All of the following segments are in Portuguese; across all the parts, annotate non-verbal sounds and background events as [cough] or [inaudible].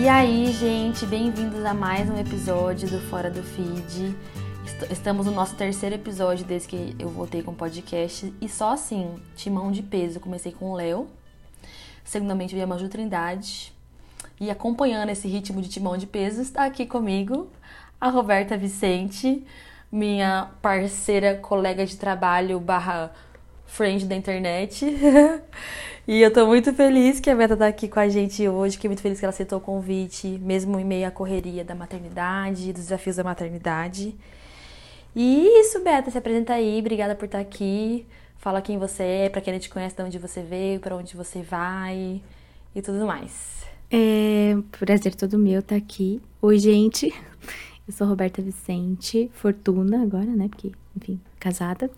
E aí, gente, bem-vindos a mais um episódio do Fora do Feed. Estamos no nosso terceiro episódio desde que eu voltei com o podcast. E só assim, timão de peso. Comecei com o Léo. Segundamente veio a Maju Trindade. E acompanhando esse ritmo de timão de peso, está aqui comigo a Roberta Vicente, minha parceira, colega de trabalho barra friend da internet. [laughs] e eu tô muito feliz que a Beta tá aqui com a gente hoje, fiquei muito feliz que ela aceitou o convite, mesmo em meio à correria da maternidade, dos desafios da maternidade. E isso, Beta, se apresenta aí, obrigada por estar aqui. Fala quem você é, para quem não te conhece, de onde você veio, para onde você vai e tudo mais. É prazer todo meu estar aqui. Oi, gente. Eu sou Roberta Vicente, Fortuna agora, né? Porque, enfim, casada.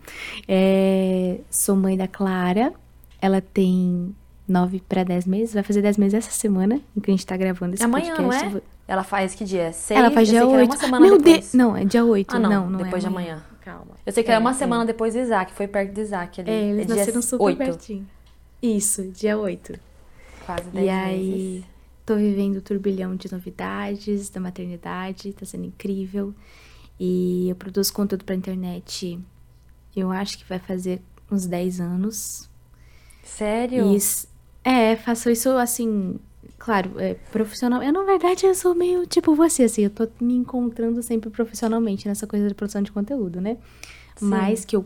É, sou mãe da Clara. Ela tem nove para dez meses. Vai fazer dez meses essa semana em que a gente tá gravando esse Amanhã, podcast. não é? Ela faz que dia? Seis? Ela faz dia oito. Meu Deus! Não, é dia oito. Ah, não. não, não depois é de amanhã. Calma. Eu sei que é, era uma semana é. depois do Isaac. Foi perto do Isaac ali. É, eles é nasceram super 8. pertinho. Isso, dia oito. Quase dez e meses. aí Tô vivendo o turbilhão de novidades da maternidade, tá sendo incrível. E eu produzo conteúdo pra internet, eu acho que vai fazer uns 10 anos. Sério? E, é, faço isso assim, claro, é, profissional. Eu, na verdade, eu sou meio tipo você, assim, eu tô me encontrando sempre profissionalmente nessa coisa de produção de conteúdo, né? Sim. Mas que eu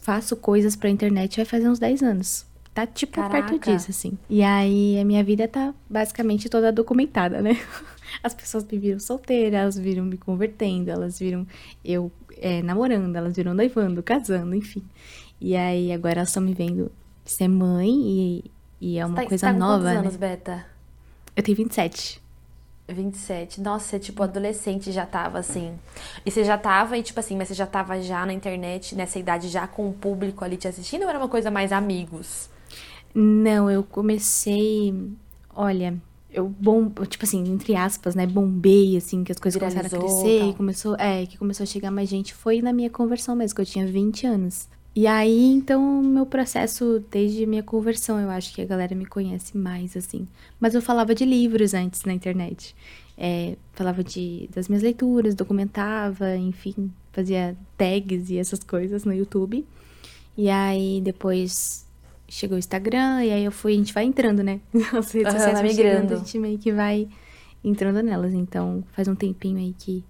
faço coisas pra internet vai fazer uns 10 anos. Tá tipo Caraca. perto disso, assim. E aí a minha vida tá basicamente toda documentada, né? [laughs] As pessoas me viram solteira, elas viram me convertendo, elas viram eu é, namorando, elas viram noivando, casando, enfim. E aí agora elas estão me vendo ser mãe e, e é uma tá, coisa tá nova. Quantos né? anos, Beta? Eu tenho 27. 27. Nossa, você, tipo, adolescente já tava assim. E você já tava, e tipo assim, mas você já tava já na internet, nessa idade, já com o público ali te assistindo ou era uma coisa mais amigos? Não, eu comecei. Olha, eu bom, tipo assim, entre aspas, né, bombei assim, que as coisas Viralizou, começaram a crescer, tal. e começou, é, que começou a chegar mais gente, foi na minha conversão mesmo, que eu tinha 20 anos. E aí, então, meu processo desde minha conversão, eu acho que a galera me conhece mais assim. Mas eu falava de livros antes na internet. É, falava de das minhas leituras, documentava, enfim, fazia tags e essas coisas no YouTube. E aí depois chegou o Instagram, e aí eu fui, a gente vai entrando, né? [laughs] As redes Aham, sociais migrando. a gente meio que vai entrando nelas. Então, faz um tempinho aí que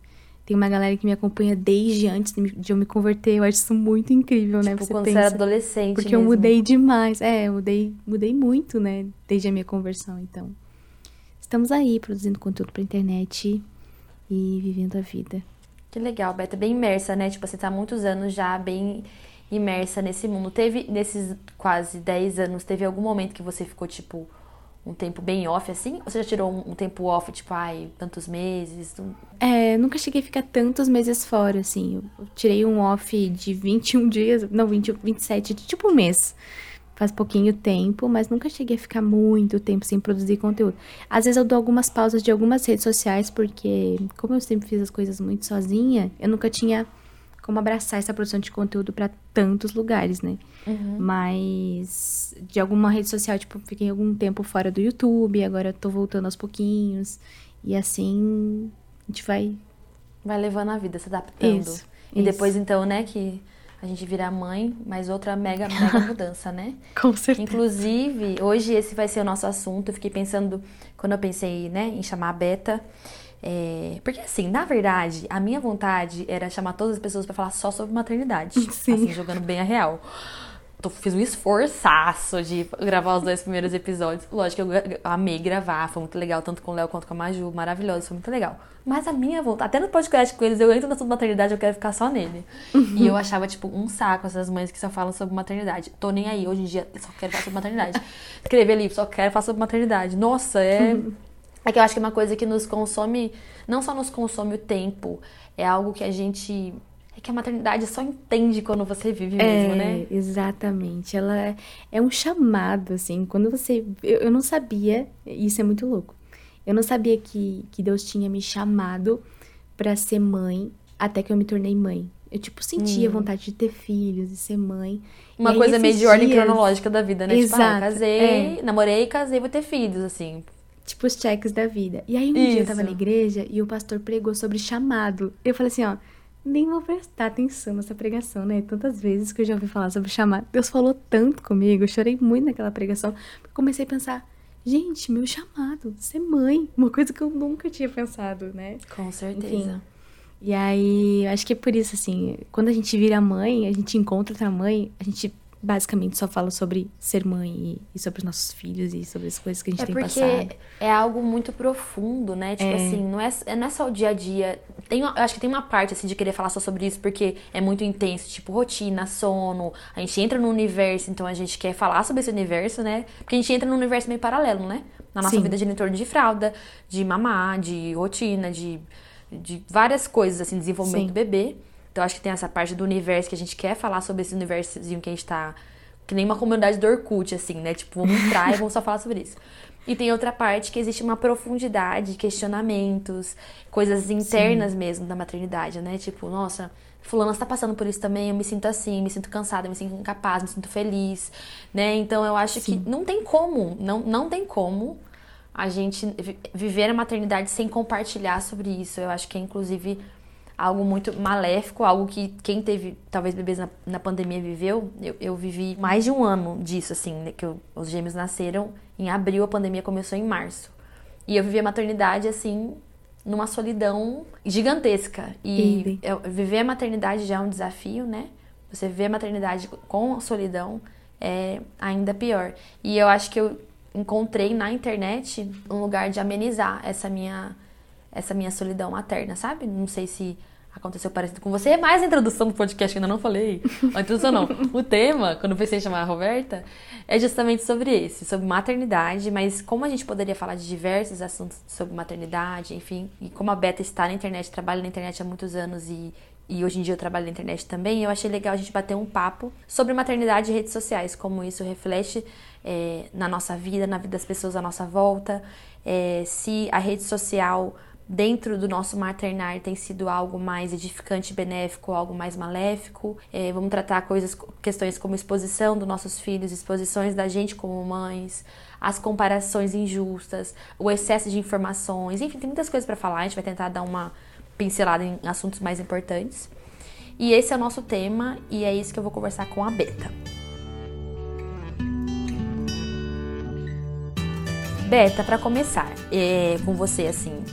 tem uma galera que me acompanha desde antes de eu me converter. Eu acho isso muito incrível, né? Tipo, Você quando pensa. você era adolescente Porque eu mesmo. mudei demais. É, eu mudei, mudei muito, né? Desde a minha conversão. Então, estamos aí produzindo conteúdo pra internet e vivendo a vida. Que legal, Beta. Bem imersa, né? Tipo, você tá há muitos anos já bem imersa nesse mundo. Teve, nesses quase 10 anos, teve algum momento que você ficou, tipo, um tempo bem off, assim? Ou você já tirou um, um tempo off, tipo, ai, tantos meses? É, nunca cheguei a ficar tantos meses fora, assim. Eu tirei um off de 21 dias, não, 20, 27, de tipo um mês. Faz pouquinho tempo, mas nunca cheguei a ficar muito tempo sem produzir conteúdo. Às vezes eu dou algumas pausas de algumas redes sociais, porque como eu sempre fiz as coisas muito sozinha, eu nunca tinha como abraçar essa produção de conteúdo pra tantos lugares, né? Mas de alguma rede social, tipo, fiquei algum tempo fora do YouTube, agora tô voltando aos pouquinhos. E assim a gente vai. Vai levando a vida, se adaptando. Isso, E isso. depois, então, né, que a gente vira mãe, mais outra mega, mega [laughs] mudança, né? Com certeza. Inclusive, hoje esse vai ser o nosso assunto. Eu fiquei pensando, quando eu pensei, né, em chamar a Beta. É, Porque, assim, na verdade, a minha vontade era chamar todas as pessoas pra falar só sobre maternidade. [laughs] Sim. Assim, jogando bem a real. Tô- fiz um esforçaço de gravar os dois primeiros episódios. Lógico que eu gra- amei gravar, foi muito legal, tanto com o Léo quanto com a Maju, maravilhoso, foi muito legal. Mas a minha vontade, até no podcast com eles, eu entro no assunto maternidade, eu quero ficar só nele. E eu achava, tipo, um saco essas mães que só falam sobre maternidade. Tô nem aí, hoje em dia, eu só quero falar sobre maternidade. [laughs] Escrever livro, só quero falar sobre maternidade. Nossa, é. É que eu acho que é uma coisa que nos consome, não só nos consome o tempo, é algo que a gente. É que a maternidade só entende quando você vive mesmo, É, né? exatamente. Ela é, é um chamado, assim. Quando você. Eu, eu não sabia, isso é muito louco. Eu não sabia que, que Deus tinha me chamado pra ser mãe até que eu me tornei mãe. Eu, tipo, sentia vontade de ter filhos e ser mãe. Hum. Uma aí, coisa meio esses de ordem dias- cronológica da vida, né? tipo, ah, Exato, casei, é. namorei, casei, vou ter filhos, assim. Tipo os cheques da vida. E aí um Isso. dia eu tava na igreja e o pastor pregou sobre chamado. Eu falei assim, ó, nem vou prestar atenção nessa pregação, né? Tantas vezes que eu já ouvi falar sobre chamado. Deus falou tanto comigo, eu chorei muito naquela pregação. Comecei a pensar, gente, meu chamado, ser mãe, uma coisa que eu nunca tinha pensado, né? Com certeza. Enfim, e aí, acho que é por isso, assim, quando a gente vira mãe, a gente encontra outra mãe, a gente basicamente só fala sobre ser mãe e, sobre os nossos filhos e sobre as coisas que a gente é tem porque passado. É algo muito profundo, né? Tipo é. assim, não é, não é só o dia a dia. Tem, eu acho que tem uma parte assim de querer falar só sobre isso porque é muito intenso, tipo rotina, sono. A gente entra no universo, então a gente quer falar sobre esse universo, né? Porque a gente entra num universo meio paralelo, né? Na nossa Sim. vida de entorno de fralda, de mamar, de rotina, de, de várias coisas, assim, desenvolvimento Sim. do bebê. Então acho que tem essa parte do universo que a gente quer falar sobre esse universozinho que a gente tá. Que nem uma comunidade do Orkut, assim, né? Tipo, vamos entrar e vamos só falar sobre isso. E tem outra parte que existe uma profundidade, questionamentos, coisas internas Sim. mesmo da maternidade, né? Tipo, nossa, fulana está passando por isso também, eu me sinto assim, me sinto cansada, me sinto incapaz, me sinto feliz, né? Então eu acho Sim. que não tem como, não, não tem como a gente viver a maternidade sem compartilhar sobre isso. Eu acho que é inclusive algo muito maléfico, algo que quem teve, talvez, bebês na, na pandemia viveu. Eu, eu, vivi mais de um ano disso, assim, né, que eu, os gêmeos nasceram em abril, a pandemia começou em março. E eu vivi a maternidade, assim, numa solidão gigantesca. E eu, viver a maternidade já é um desafio, né? Você viver a maternidade com solidão é ainda pior. E eu acho que eu encontrei na internet um lugar de amenizar essa minha essa minha solidão materna, sabe? Não sei se aconteceu parecido com você. É mais a introdução do podcast que ainda não falei. A introdução não. [laughs] O tema, quando eu pensei em chamar a Roberta, é justamente sobre esse, sobre maternidade, mas como a gente poderia falar de diversos assuntos sobre maternidade, enfim, e como a Beta está na internet, trabalha na internet há muitos anos e, e hoje em dia eu trabalho na internet também, eu achei legal a gente bater um papo sobre maternidade e redes sociais, como isso reflete é, na nossa vida, na vida das pessoas à nossa volta, é, se a rede social dentro do nosso maternar tem sido algo mais edificante, benéfico, algo mais maléfico. É, vamos tratar coisas, questões como exposição dos nossos filhos, exposições da gente como mães, as comparações injustas, o excesso de informações, enfim, tem muitas coisas para falar. A gente vai tentar dar uma pincelada em assuntos mais importantes. E esse é o nosso tema e é isso que eu vou conversar com a Beta. Beta, para começar, é, com você assim,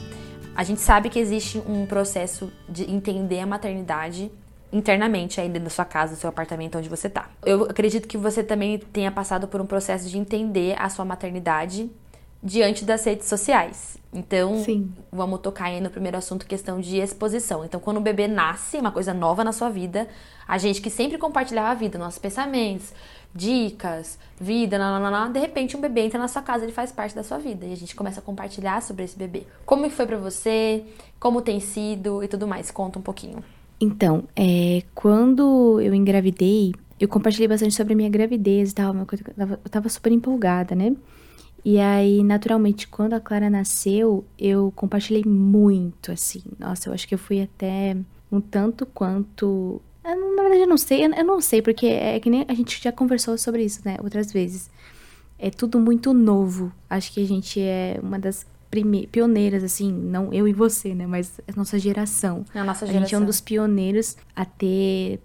a gente sabe que existe um processo de entender a maternidade internamente aí dentro da sua casa, do seu apartamento onde você tá. Eu acredito que você também tenha passado por um processo de entender a sua maternidade diante das redes sociais. Então, Sim. vamos tocar aí no primeiro assunto, questão de exposição. Então, quando o bebê nasce, uma coisa nova na sua vida, a gente que sempre compartilhava a vida, nossos pensamentos, dicas, vida, nananana, de repente um bebê entra na sua casa, ele faz parte da sua vida e a gente começa a compartilhar sobre esse bebê. Como foi para você? Como tem sido e tudo mais? Conta um pouquinho. Então, é, quando eu engravidei, eu compartilhei bastante sobre a minha gravidez e tal, eu tava super empolgada, né? E aí, naturalmente, quando a Clara nasceu, eu compartilhei muito, assim. Nossa, eu acho que eu fui até um tanto quanto eu, na verdade, eu não sei. Eu não sei, porque é que nem a gente já conversou sobre isso, né? Outras vezes. É tudo muito novo. Acho que a gente é uma das pioneiras, assim, não eu e você, né? Mas a nossa geração. A nossa geração. A gente é um dos pioneiros a ter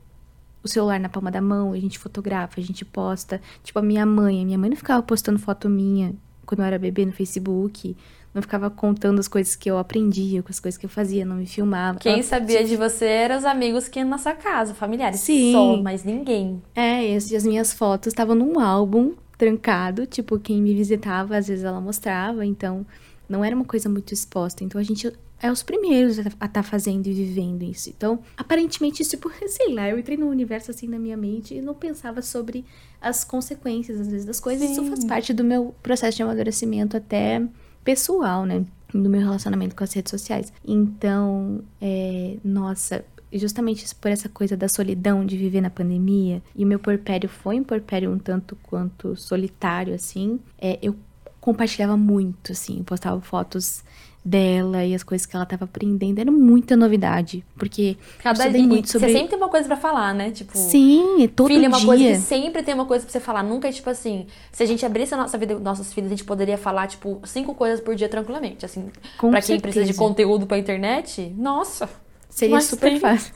o celular na palma da mão, a gente fotografa, a gente posta. Tipo, a minha mãe. A minha mãe não ficava postando foto minha quando eu era bebê no Facebook não ficava contando as coisas que eu aprendia, com as coisas que eu fazia, não me filmava. Quem Ela... sabia de você eram os amigos que iam na sua casa, familiares. Sim. Só, mas ninguém. É, e as, minhas fotos estavam num álbum trancado, tipo, quem me visitava, às vezes ela mostrava, então não era uma coisa muito exposta. Então a gente é os primeiros a estar tá fazendo e vivendo isso. Então, aparentemente, tipo, [laughs] sei lá, eu entrei no universo assim na minha mente e não pensava sobre as consequências, às vezes, das coisas. Sim. Isso faz parte do meu processo de amadurecimento até pessoal, né? Do meu relacionamento com as redes sociais. Então, é, nossa, justamente por essa coisa da solidão de viver na pandemia, e o meu porpério foi um porpério um tanto quanto solitário, assim, é, eu compartilhava muito, assim, postava fotos dela e as coisas que ela tava aprendendo. Era muita novidade. Porque Cada eu dia, muito sobre. Você sempre tem uma coisa pra falar, né? Tipo. Sim, todo Filho é uma dia. coisa que sempre tem uma coisa pra você falar. Nunca é tipo assim. Se a gente abrisse a nossa vida, nossos filhos, a gente poderia falar, tipo, cinco coisas por dia tranquilamente. Assim, Com pra quem precisa de conteúdo pra internet, nossa. Seria super tem. fácil.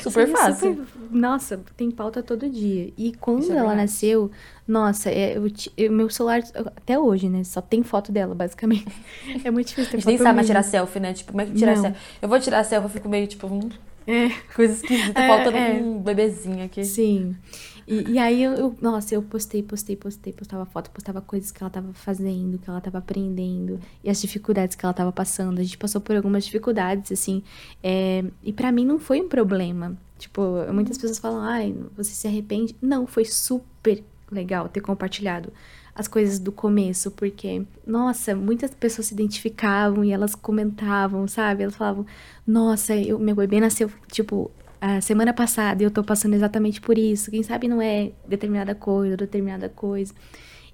Super Seria fácil. super- Nossa, tem pauta todo dia. E quando é ela verdade. nasceu, nossa, é, eu eu- meu celular, até hoje, né? Só tem foto dela, basicamente. [laughs] É muito difícil ter A gente nem sabe mais tirar selfie, né? Tipo, como é que tira Não. selfie? Eu vou tirar selfie, eu fico meio tipo, hum, É, coisa esquisita, É, faltando é. um bebezinho aqui. sim. E, e aí, eu, eu- nossa, eu postei, postei, postei, postava foto, postava coisas que ela tava fazendo, que ela tava aprendendo, e as dificuldades que ela tava passando. A gente passou por algumas dificuldades, assim, é, e pra mim não foi um problema. Tipo, muitas pessoas falam, ai, você se arrepende? Não, foi super legal ter compartilhado as coisas do começo, porque, nossa, muitas pessoas se identificavam e elas comentavam, sabe? Elas falavam, nossa, eu, meu bebê nasceu, tipo, a semana passada e eu tô passando exatamente por isso. Quem sabe não é determinada coisa, determinada coisa.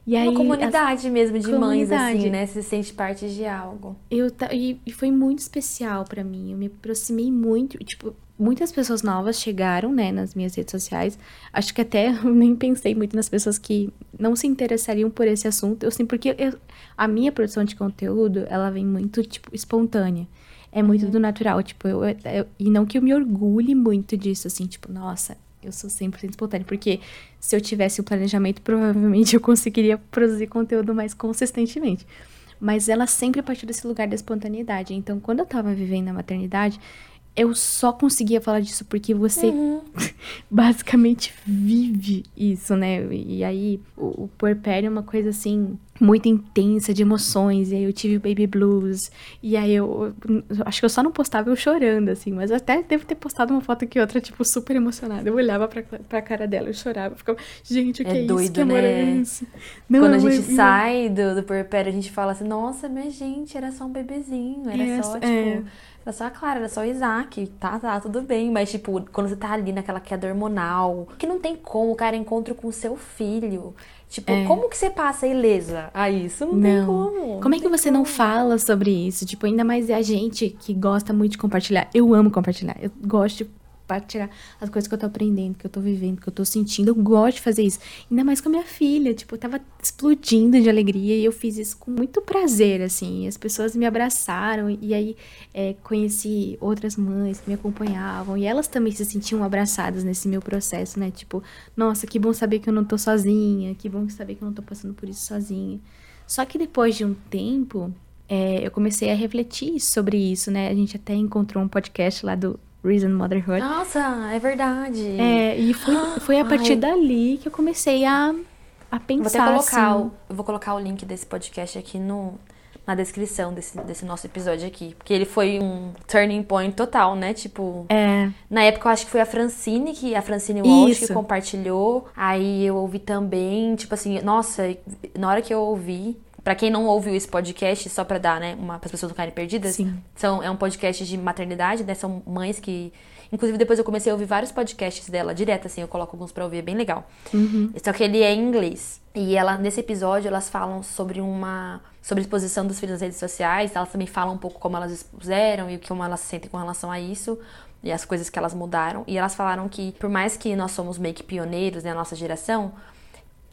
E aí, uma as- comunidade mesmo de mães, assim, Comunidade. né? Se sente parte de algo. eu e, e foi muito especial pra mim. Eu me aproximei muito, tipo, muitas pessoas novas chegaram, né, nas minhas redes sociais. Acho que até [laughs] eu nem pensei muito nas pessoas que não se interessariam por esse assunto. Eu sim, porque eu- a minha produção de conteúdo, ela vem muito tipo espontânea. É muito do natural, tipo, eu, eu- e não que eu me orgulhe muito disso, assim, tipo, nossa, eu sou 100% espontânea, porque se eu tivesse o planejamento, provavelmente eu conseguiria produzir conteúdo mais consistentemente. Mas ela sempre partiu desse lugar da espontaneidade. Então, quando eu tava vivendo a maternidade, eu só conseguia falar disso porque você Uhum. [laughs] basicamente vive isso, né? E aí, o, o puerpério é uma coisa assim, muito intensa de emoções. E aí eu tive o baby blues. E aí eu, eu acho que eu só não postava eu chorando, assim. Mas eu até devo ter postado uma foto que outra, tipo, super emocionada. Eu olhava pra, pra cara dela, eu chorava. Eu ficava, gente, o que É é, isso? doido, Que amor é né? esse? Não, Quando a gente eu- sai do, do puerpério, a gente fala assim, nossa, minha gente, era só um bebezinho, era É, só, tipo, é. Era só a Clara, era só o Isaac, tá, tá, tudo bem. Mas, tipo, quando você tá ali naquela queda hormonal, que não tem como o cara encontro com o seu filho. Tipo, É. como que você passa ilesa a isso? Não, tem como. Como é que você não como. fala sobre isso? Tipo, ainda mais é a gente que gosta muito de compartilhar. Eu amo compartilhar. Eu gosto de compartilhar as coisas que eu tô aprendendo, que eu tô vivendo, que eu tô sentindo. Eu gosto de fazer isso. Ainda mais com a minha filha. Tipo, eu tava explodindo de alegria e eu fiz isso com muito prazer, assim. As pessoas me abraçaram e aí é, conheci outras mães que me acompanhavam e elas também se sentiam abraçadas nesse meu processo, né? Tipo, nossa, que bom saber que eu não tô sozinha, que bom saber que eu não tô passando por isso sozinha. Só que depois de um tempo, é, eu comecei a refletir sobre isso, né? A gente até encontrou um podcast lá do Reason Motherhood. Nossa, é verdade. É, e foi, foi a partir Ai. dali que eu comecei a, a Eu vou pensar, colocar, assim. o, eu vou colocar o link desse podcast aqui no, na descrição desse, desse nosso episódio aqui. Porque ele foi um turning point total, né? Tipo, É, na época eu acho que foi a Francine, que a Francine Walsh que Isso. compartilhou. Aí eu ouvi também, tipo assim, nossa, na hora que eu ouvi. Pra quem não ouviu esse podcast, só pra dar, né, uma, as pessoas não ficarem perdidas, Sim. são, é um podcast de maternidade, né? São mães que. Inclusive, depois eu comecei a ouvir vários podcasts dela direto, assim, eu coloco alguns pra ouvir, é bem legal. Só que ele é em inglês. E ela, nesse episódio, elas falam sobre uma. sobre a exposição dos filhos nas redes sociais. Elas também falam um pouco como elas expuseram e como elas se sentem com relação a isso. E as coisas que elas mudaram. E elas falaram que, por mais que nós somos meio que pioneiros, né, a nossa geração,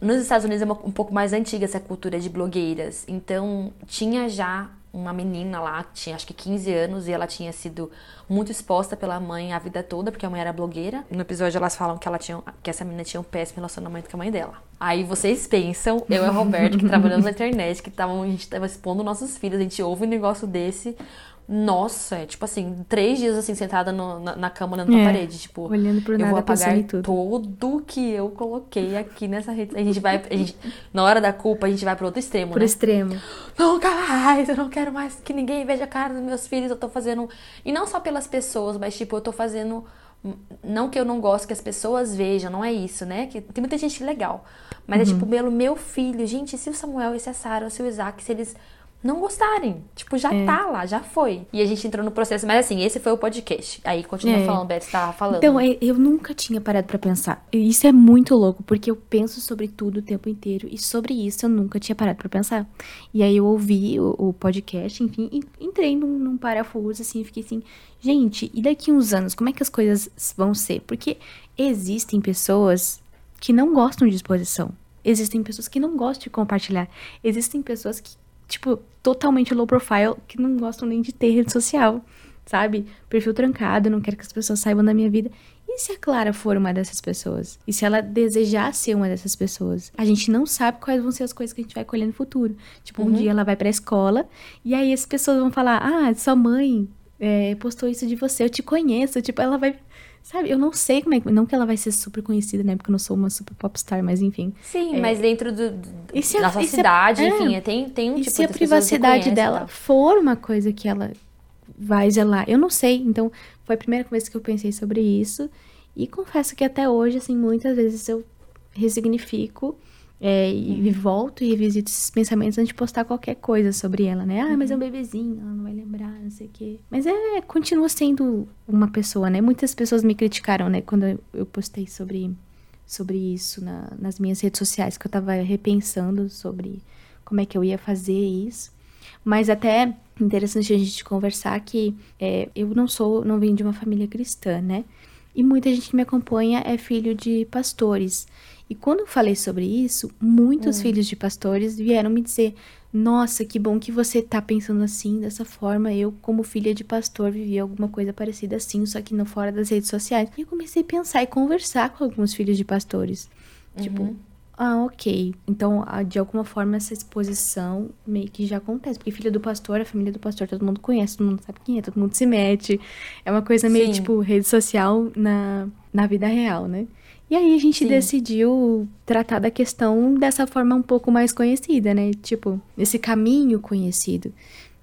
nos Estados Unidos é um pouco mais antiga essa cultura de blogueiras. Então, tinha já uma menina lá, que tinha acho que 15 anos, e ela tinha sido muito exposta pela mãe a vida toda, porque a mãe era blogueira. No episódio elas falam que ela tinha, que essa menina tinha um péssimo relacionamento com a mãe dela. Aí vocês pensam, eu e o Roberto, que trabalhamos na internet, que tavam, a gente tava expondo nossos filhos, a gente ouve um negócio desse. Nossa, é tipo assim, três dias assim, sentada no- na, na cama olhando pra É, parede, tipo, olhando pro eu nada, vou pensando apagar tudo. que eu coloquei aqui nessa rede. A gente vai, a gente, na hora da culpa, a gente vai pro outro extremo, Por né? extremo. Nunca mais, eu não quero mais que ninguém veja a cara dos meus filhos, eu tô fazendo. E não só pelas pessoas, mas tipo, eu tô fazendo. Não que eu não gosto que as pessoas vejam, não é isso, né? Que tem muita gente legal. Mas é tipo, pelo meu filho, gente, se o Samuel e se a Sarah, ou se o Isaac, se eles não gostarem. Tipo, já é. tá lá, já foi. E a gente entrou no processo. Mas assim, esse foi o podcast. Aí continua é. falando, Beth, você tava falando. Então, é, eu nunca tinha parado para pensar. Isso é muito louco, porque eu penso sobre tudo o tempo inteiro. E sobre isso eu nunca tinha parado para pensar. E aí eu ouvi o, o podcast, enfim, e entrei num, num parafuso, assim, fiquei assim, gente, e daqui uns anos, como é que as coisas vão ser? Porque existem pessoas que não gostam de exposição. Existem pessoas que não gostam de compartilhar. Existem pessoas que, tipo, totalmente low profile, que não gostam nem de ter rede social, sabe? Perfil trancado, não quero que as pessoas saibam da minha vida. E se a Clara for uma dessas pessoas? E se ela desejar ser uma dessas pessoas? A gente não sabe quais vão ser as coisas que a gente vai colher no futuro. Tipo, um uhum. dia ela vai pra escola e aí as pessoas vão falar: Ah, sua mãe é, postou isso de você, eu te conheço. Tipo, ela vai Sabe, eu não sei como é que. Não que ela vai ser super conhecida, né? Porque eu não sou uma super popstar, mas enfim. Sim, é, mas dentro do, do a, da sua cidade, a, é, enfim, tem, tem um e tipo se a privacidade dela for uma coisa que ela vai zelar? Eu não sei. Então, foi a primeira vez que eu pensei sobre isso. E confesso que até hoje, assim, muitas vezes eu ressignifico é, e, uhum. volto e revisito esses pensamentos antes de postar qualquer coisa sobre ela, né? Ah, mas é um uhum. bebezinho, ela não vai lembrar, não sei o quê. Mas é, continua sendo uma pessoa, né? Muitas pessoas me criticaram, né? Quando eu postei sobre, sobre isso na, nas minhas redes sociais, que eu tava repensando sobre como é que eu ia fazer isso. Mas até interessante a gente conversar que é, eu não sou, não venho de uma família cristã, né? E muita gente que me acompanha é filho de pastores. E quando eu falei sobre isso, muitos hum. filhos de pastores vieram me dizer: Nossa, que bom que você tá pensando assim, dessa forma. Eu, como filha de pastor, vivi alguma coisa parecida assim, só que não fora das redes sociais. E eu comecei a pensar e conversar com alguns filhos de pastores. Tipo, uhum. Tipo, ah, ok. Então, de alguma forma, essa exposição meio que já acontece. Porque filha do pastor, a família do pastor, todo mundo conhece, todo mundo sabe quem é, todo mundo se mete. É uma coisa meio, Sim. tipo, rede social na, na vida real, né? E aí a gente Sim. decidiu tratar da questão dessa forma um pouco mais conhecida, né? Tipo, esse caminho conhecido.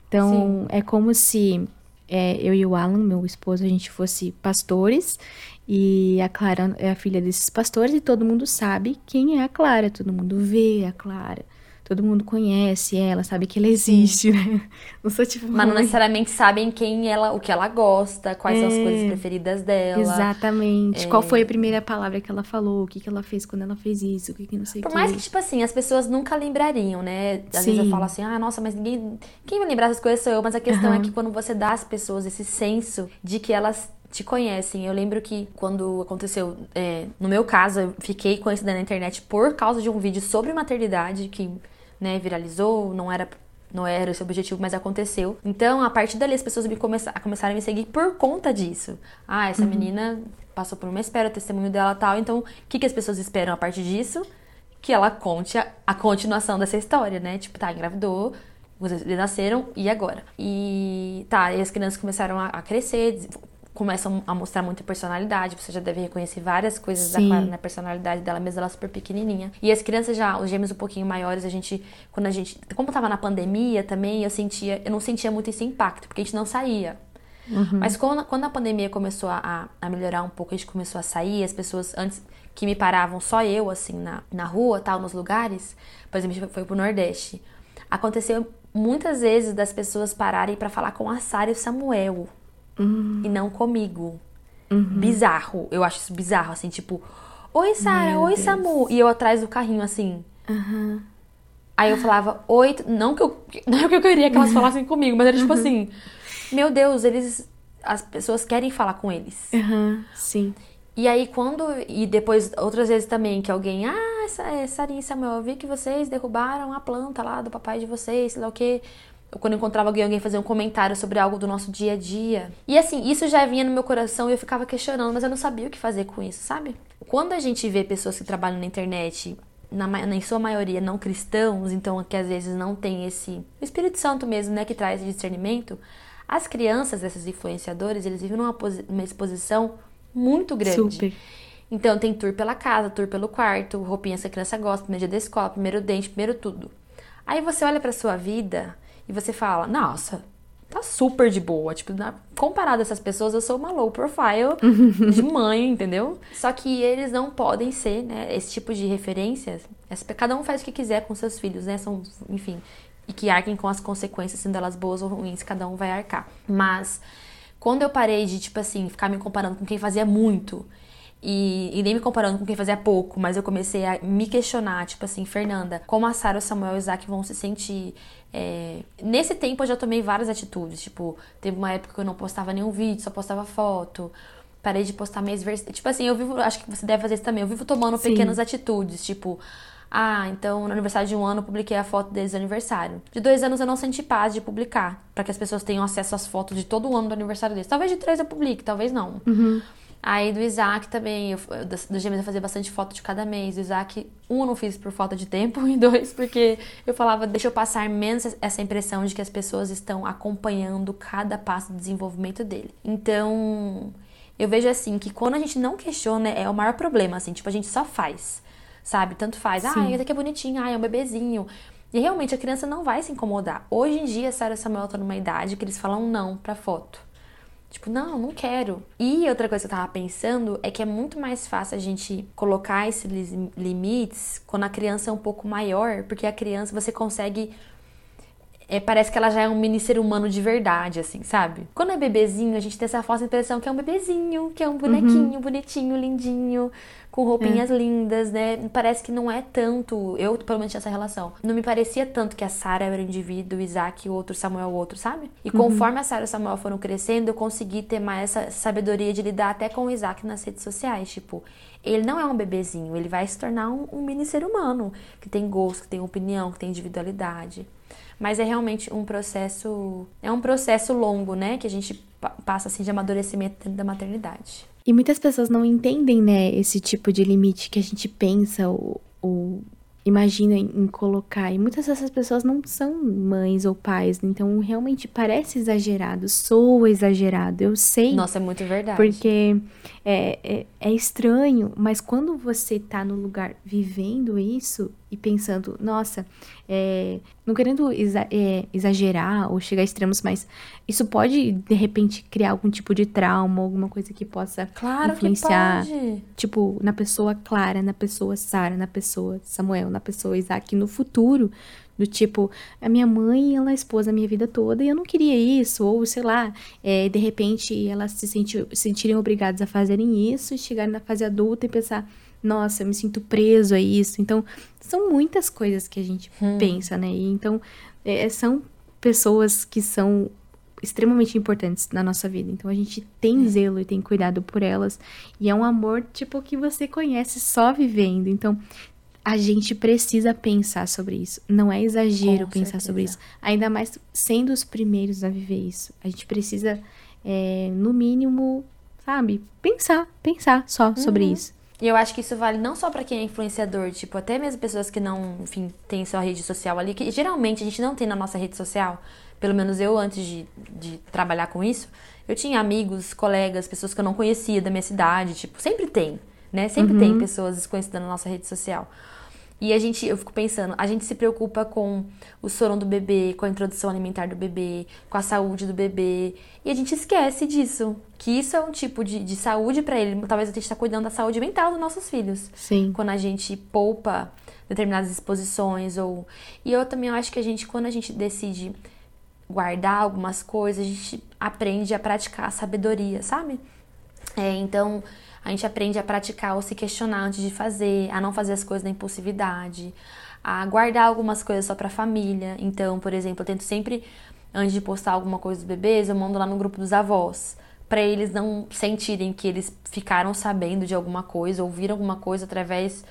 Então, Sim. é como se é, eu e o Alan, meu esposo, a gente fosse pastores e a Clara é a filha desses pastores e todo mundo sabe quem é a Clara, todo mundo vê a Clara todo mundo conhece ela, sabe que ela existe, né? [laughs] Não sou tipo. Mas não necessariamente sabem quem ela, o que ela gosta, quais é, são as é. coisas preferidas dela. Exatamente. É... Qual foi a primeira palavra que ela falou, o que, que ela fez quando ela fez isso, o que, que não sei o que. Por mais que, tipo assim, as pessoas nunca lembrariam, né? Às Sim. vezes eu falo assim, ah, nossa, mas ninguém. Quem vai lembrar essas coisas sou eu, mas a questão uhum. é que quando você dá às pessoas esse senso de que elas te conhecem. Eu lembro que quando aconteceu, é, no meu caso, eu fiquei conhecida na internet por causa de um vídeo sobre maternidade que né, viralizou, não era não era esse o objetivo, mas aconteceu. Então, a partir dali, as pessoas me começaram, começaram a me seguir por conta disso. Ah, essa uhum. menina passou por uma espera, o testemunho dela tal. Então, o que, que as pessoas esperam a partir disso? Que ela conte a, a continuação dessa história, né? Tipo, tá, engravidou, vocês nasceram, e agora? E tá, e as crianças começaram a, a crescer, começam a mostrar muita personalidade. Você já deve reconhecer várias coisas Sim. da Clara na personalidade dela, mesmo ela super pequenininha. E as crianças já, os gêmeos um pouquinho maiores, a gente, quando a gente, como tava na pandemia também, eu sentia, eu não sentia muito esse impacto, porque a gente não saía. Uhum. Mas quando, quando a pandemia começou a, a melhorar um pouco, a gente começou a sair, as pessoas antes que me paravam só eu, assim, na, na rua, tal, nos lugares, por exemplo, a gente foi pro Nordeste. Aconteceu muitas vezes das pessoas pararem para falar com a Sara e o Samuel uhum. e não comigo. Uhum. Bizarro. Eu acho isso bizarro, assim, tipo, oi Sara, oi Deus. Samu. E eu atrás do carrinho, assim. Uhum. Aí eu falava, oi. Não que eu, não que eu queria que elas [laughs] falassem comigo, mas era tipo assim, meu Deus, eles. As pessoas querem falar com eles. Uhum, sim. E aí quando. E depois, outras vezes também, que alguém. Ah, Sarinha e Samuel, eu vi que vocês derrubaram a planta lá do papai de vocês, sei lá o quê quando eu encontrava alguém, alguém fazia um comentário sobre algo do nosso dia a dia. E assim, isso já vinha no meu coração e eu ficava questionando, mas eu não sabia o que fazer com isso, sabe? Quando a gente vê pessoas que trabalham na internet, na, na, em sua maioria não cristãos, então que às vezes não tem esse o Espírito Santo mesmo, né, que traz esse discernimento, as crianças desses influenciadores, eles vivem numa, numa exposição muito grande. Super. Então tem tour pela casa, tour pelo quarto, roupinha que a criança gosta, primeiro dia da escola, primeiro dente, primeiro tudo. Aí você olha para sua vida e você fala, nossa, tá super de boa. Tipo, na, comparado a essas pessoas, eu sou uma low profile [laughs] de mãe, entendeu? Só que eles não podem ser, né? Esse tipo de referências. Cada um faz o que quiser com seus filhos, né? São, enfim. e que arquem com as consequências, sendo elas boas ou ruins, cada um vai arcar. Mas quando eu parei de, tipo assim, ficar me comparando com quem fazia muito e, e, nem me comparando com quem fazia pouco, mas eu comecei a me questionar, tipo assim, Fernanda, como a Sarah, o Samuel e o Isaac vão se sentir? É... Nesse tempo eu já tomei várias atitudes, tipo, teve uma época que eu não postava nenhum vídeo, só postava foto. Parei de postar mês vers... Tipo assim, eu vivo, acho que você deve fazer isso também. Eu vivo tomando Sim. pequenas atitudes, tipo, ah, então no aniversário de um ano eu publiquei a foto deles do aniversário. De dois anos eu não senti paz de publicar, para que as pessoas tenham acesso às fotos de todo o ano do aniversário deles. Talvez de três eu publique, talvez não. Uhum. Aí do Isaac também, eu, do Gêmeos eu fazia bastante foto de cada mês. Do Isaac, um, eu não fiz por falta de tempo, [laughs] e dois, porque eu falava, deixa eu passar menos essa impressão de que as pessoas estão acompanhando cada passo do desenvolvimento dele. Então, eu vejo assim, que quando a gente não questiona, é o maior problema, assim, tipo, a gente só faz, sabe? Tanto faz, ah, esse aqui é bonitinho, ah, é um bebezinho. E realmente a criança não vai se incomodar. Hoje em dia, Sarah e Samuel estão numa idade que eles falam não pra foto. Tipo, não, não quero. E outra coisa que eu tava pensando é que é muito mais fácil a gente colocar esses limites quando a criança é um pouco maior, porque a criança você consegue. É, parece que ela já é um mini ser humano de verdade, assim, sabe? Quando é bebezinho, a gente tem essa falsa impressão que é um bebezinho, que é um bonequinho uhum. bonitinho, lindinho com roupinhas é. lindas, né? Parece que não é tanto. Eu, pelo menos, tinha essa relação. Não me parecia tanto que a Sarah era um indivíduo, o Isaac o outro, Samuel o outro, sabe? E uhum. conforme a Sarah e o Samuel foram crescendo, eu consegui ter mais essa sabedoria de lidar até com o Isaac nas redes sociais. Tipo, ele não é um bebezinho, ele vai se tornar um, um mini ser humano que tem gosto, que tem opinião, que tem individualidade. Mas é realmente um processo. É um processo longo, né? Que a gente passa assim de amadurecimento dentro da maternidade. E muitas pessoas não entendem, né, esse tipo de limite que a gente pensa ou, ou imagina em, colocar. E muitas dessas pessoas não são mães ou pais, então realmente parece exagerado, soa exagerado, eu sei. Nossa, é muito verdade. Porque é, é, é estranho, mas quando você tá no lugar vivendo isso e pensando, nossa, é, não querendo exa é, exagerar ou chegar a extremos, mas isso pode de repente criar algum tipo de trauma, alguma coisa que possa claro influenciar, que tipo, na pessoa Clara, na pessoa Sara, na pessoa Samuel, na pessoa Isaac no futuro, do tipo, a minha mãe, ela expôs a minha vida toda e eu não queria isso, ou sei lá, é, de repente elas se sentir, sentirem obrigadas a fazerem isso e chegarem na fase adulta e pensar, nossa, eu me sinto preso a isso. Então, são muitas coisas que a gente hum. pensa, né? E, então, é, são pessoas que são extremamente importantes na nossa vida. Então, a gente tem é. zelo e tem cuidado por elas. E é um amor, tipo, que você conhece só vivendo. Então, a gente precisa pensar sobre isso. Não é exagero Com pensar certeza. sobre isso. Ainda mais sendo os primeiros a viver isso. A gente precisa, é, no mínimo, sabe, pensar, pensar só uhum. sobre isso. E eu acho que isso vale não só para quem é influenciador, tipo, até mesmo pessoas que não, enfim, têm sua rede social ali, que geralmente a gente não tem na nossa rede social. Pelo menos eu, antes de, de trabalhar com isso, eu tinha amigos, colegas, pessoas que eu não conhecia da minha cidade, tipo, sempre tem, né? Sempre uhum. tem pessoas desconhecidas na nossa rede social. E a gente, eu fico pensando, a gente se preocupa com o sono do bebê, com a introdução alimentar do bebê, com a saúde do bebê. E a gente esquece disso. Que isso é um tipo de, de saúde para ele. Talvez a gente está cuidando da saúde mental dos nossos filhos. Sim. Quando a gente poupa determinadas exposições ou. E eu também acho que a gente, quando a gente decide guardar algumas coisas, a gente aprende a praticar a sabedoria, sabe? É, então, a gente aprende a praticar ou se questionar antes de fazer, a não fazer as coisas na impulsividade, a guardar algumas coisas só para a família. Então, por exemplo, eu tento sempre, antes de postar alguma coisa dos bebês, eu mando lá no grupo dos avós, para eles não sentirem que eles ficaram sabendo de alguma coisa, ouviram alguma coisa através.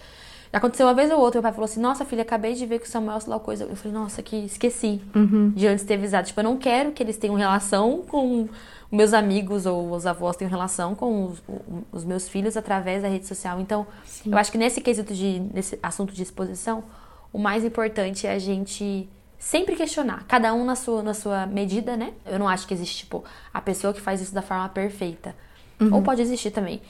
Aconteceu uma vez ou outra, meu pai falou assim: Nossa, filha, acabei de ver que o Samuel sei lá coisa. Eu falei: Nossa, que esqueci uhum. de antes ter avisado. Tipo, eu não quero que eles tenham relação com meus amigos ou os avós têm relação com os, os meus filhos através da rede social. Então, Sim. eu acho que nesse quesito de nesse assunto de exposição, o mais importante é a gente sempre questionar, cada um na sua na sua medida, né? Eu não acho que existe tipo a pessoa que faz isso da forma perfeita. Uhum. Ou pode existir também,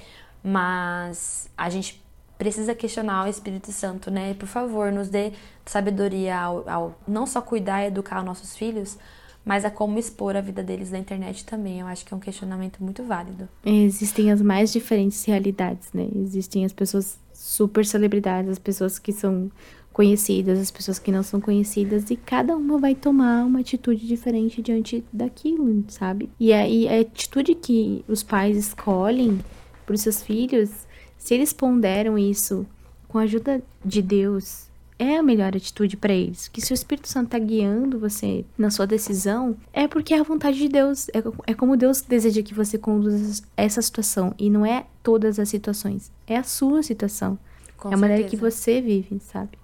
mas a gente precisa questionar o Espírito Santo, né? Por favor, nos dê sabedoria ao, ao não só cuidar e educar os nossos filhos, mas a como expor a vida deles na internet também. Eu acho que é um questionamento muito válido. Existem as mais diferentes realidades, né? Existem as pessoas super celebridades, as pessoas que são conhecidas, as pessoas que não são conhecidas, e cada uma vai tomar uma atitude diferente diante daquilo, sabe? E aí a atitude que os pais escolhem para os seus filhos, se eles ponderam isso com a ajuda de Deus, é a melhor atitude para eles. Que se o Espírito Santo está guiando você na sua decisão, é porque é a vontade de Deus. É, é como Deus deseja que você conduza essa situação. E não é todas as situações. É a sua situação. Com é a certeza. maneira que você vive, sabe?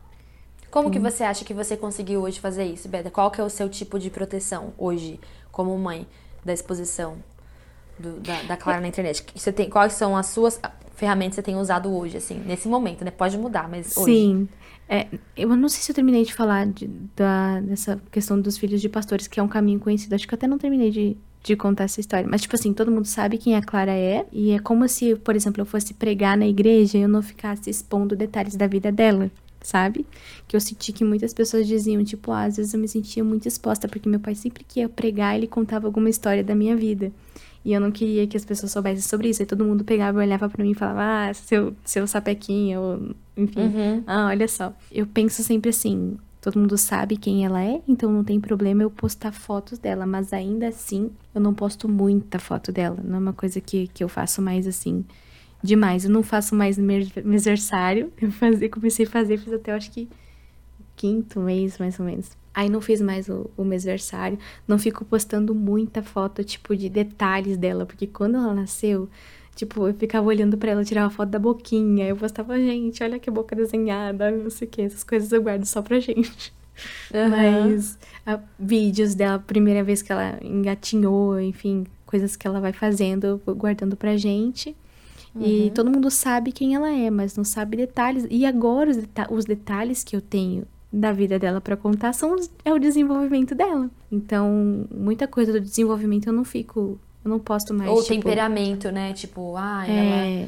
Como que você acha que você conseguiu hoje fazer isso, Beta? Qual que é o seu tipo de proteção hoje, como mãe, da exposição do, da, da Clara na internet? Você tem, quais são as suas ferramentas que você tem usado hoje, assim, nesse momento, né? Pode mudar, mas hoje. Sim. É, eu não sei se eu terminei de falar de, da, dessa questão dos filhos de pastores, que é um caminho conhecido. Acho que eu até não terminei de, de contar essa história. Mas, tipo assim, todo mundo sabe quem a Clara é. E é como se, por exemplo, eu fosse pregar na igreja e eu não ficasse expondo detalhes da vida dela, sabe? Que eu senti que muitas pessoas diziam, tipo, ah, às vezes eu me sentia muito exposta, porque meu pai sempre que ia pregar, ele contava alguma história da minha vida. E eu não queria que as pessoas soubessem sobre isso. Aí todo mundo pegava e olhava para mim e falava, ah, seu, seu sapequinho, ou enfim. Uhum. Ah, olha só. Eu penso sempre assim, todo mundo sabe quem ela é, então não tem problema eu postar fotos dela, mas ainda assim eu não posto muita foto dela. Não é uma coisa que, que eu faço mais assim, demais. Eu não faço mais no meu aniversário. Eu fazia, comecei a fazer, fiz até acho que quinto mês, mais ou menos. Aí não fiz mais o, o mêsversário, não fico postando muita foto, tipo, de detalhes dela, porque quando ela nasceu, tipo, eu ficava olhando para ela, tirava foto da boquinha, eu postava, gente, olha que boca desenhada, não sei o que, essas coisas eu guardo só pra [laughs] gente. Uhum. Mas a, vídeos dela, primeira vez que ela engatinhou, enfim, coisas que ela vai fazendo, guardando pra gente. Uhum. E todo mundo sabe quem ela é, mas não sabe detalhes. E agora os, deta os detalhes que eu tenho da vida dela para contar são é o desenvolvimento dela. Então, muita coisa do desenvolvimento eu não fico, eu não posto mais. Ou tipo, temperamento, né? Tipo, ah, é...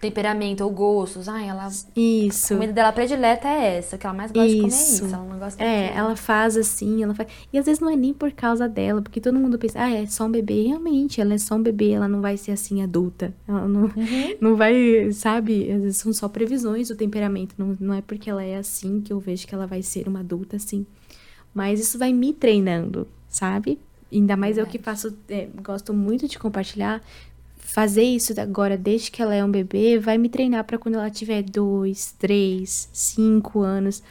temperamento ou gostos. Ah, ela. Isso. A comida dela predileta é essa, o que ela mais gosta isso. de comer é isso. Ela não gosta É, ela faz assim, ela faz. E às vezes não é nem por causa dela, porque todo mundo pensa, ah, é só um bebê. Realmente, ela é só um bebê, ela não vai ser assim adulta. Ela não, uhum. não vai, sabe? Às vezes são só previsões do temperamento. Não, não é porque ela é assim que eu vejo que ela vai ser uma adulta assim. Mas isso vai me treinando, sabe? Ainda mais Verdade. eu que faço, é, gosto muito de compartilhar fazer isso agora desde que ela é um bebê vai me treinar para quando ela tiver dois, três, cinco anos.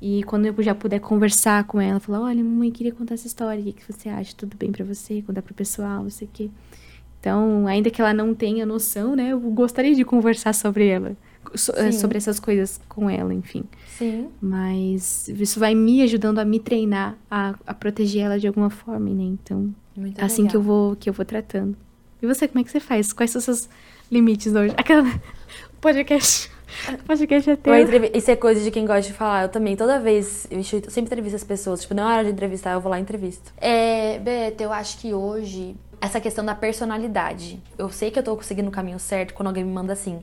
E quando eu já puder conversar com ela, falar, olha, mamãe queria contar essa história, o que, que você acha? Tudo bem para você? Contar pro pessoal, não sei o quê. Então, ainda que ela não tenha noção, né? Eu gostaria de conversar sobre ela. Eh, sobre essas coisas com ela, enfim. Sim. Mas isso vai me ajudando a me treinar, a, a proteger ela de alguma forma, né? Então, Muito assim legal. que eu vou que eu vou tratando. E você, como é que você faz? Quais são os seus limites hoje? Aquela [laughs] podcast. O podcast é teu. Isso é coisa de quem gosta de falar. Eu também, toda vez, eu sempre entrevisto as pessoas. Tipo, na hora de entrevistar, eu vou lá e entrevisto. É, Beto, eu acho que hoje, essa questão da personalidade. Eu sei que eu tô conseguindo o caminho certo quando alguém me manda assim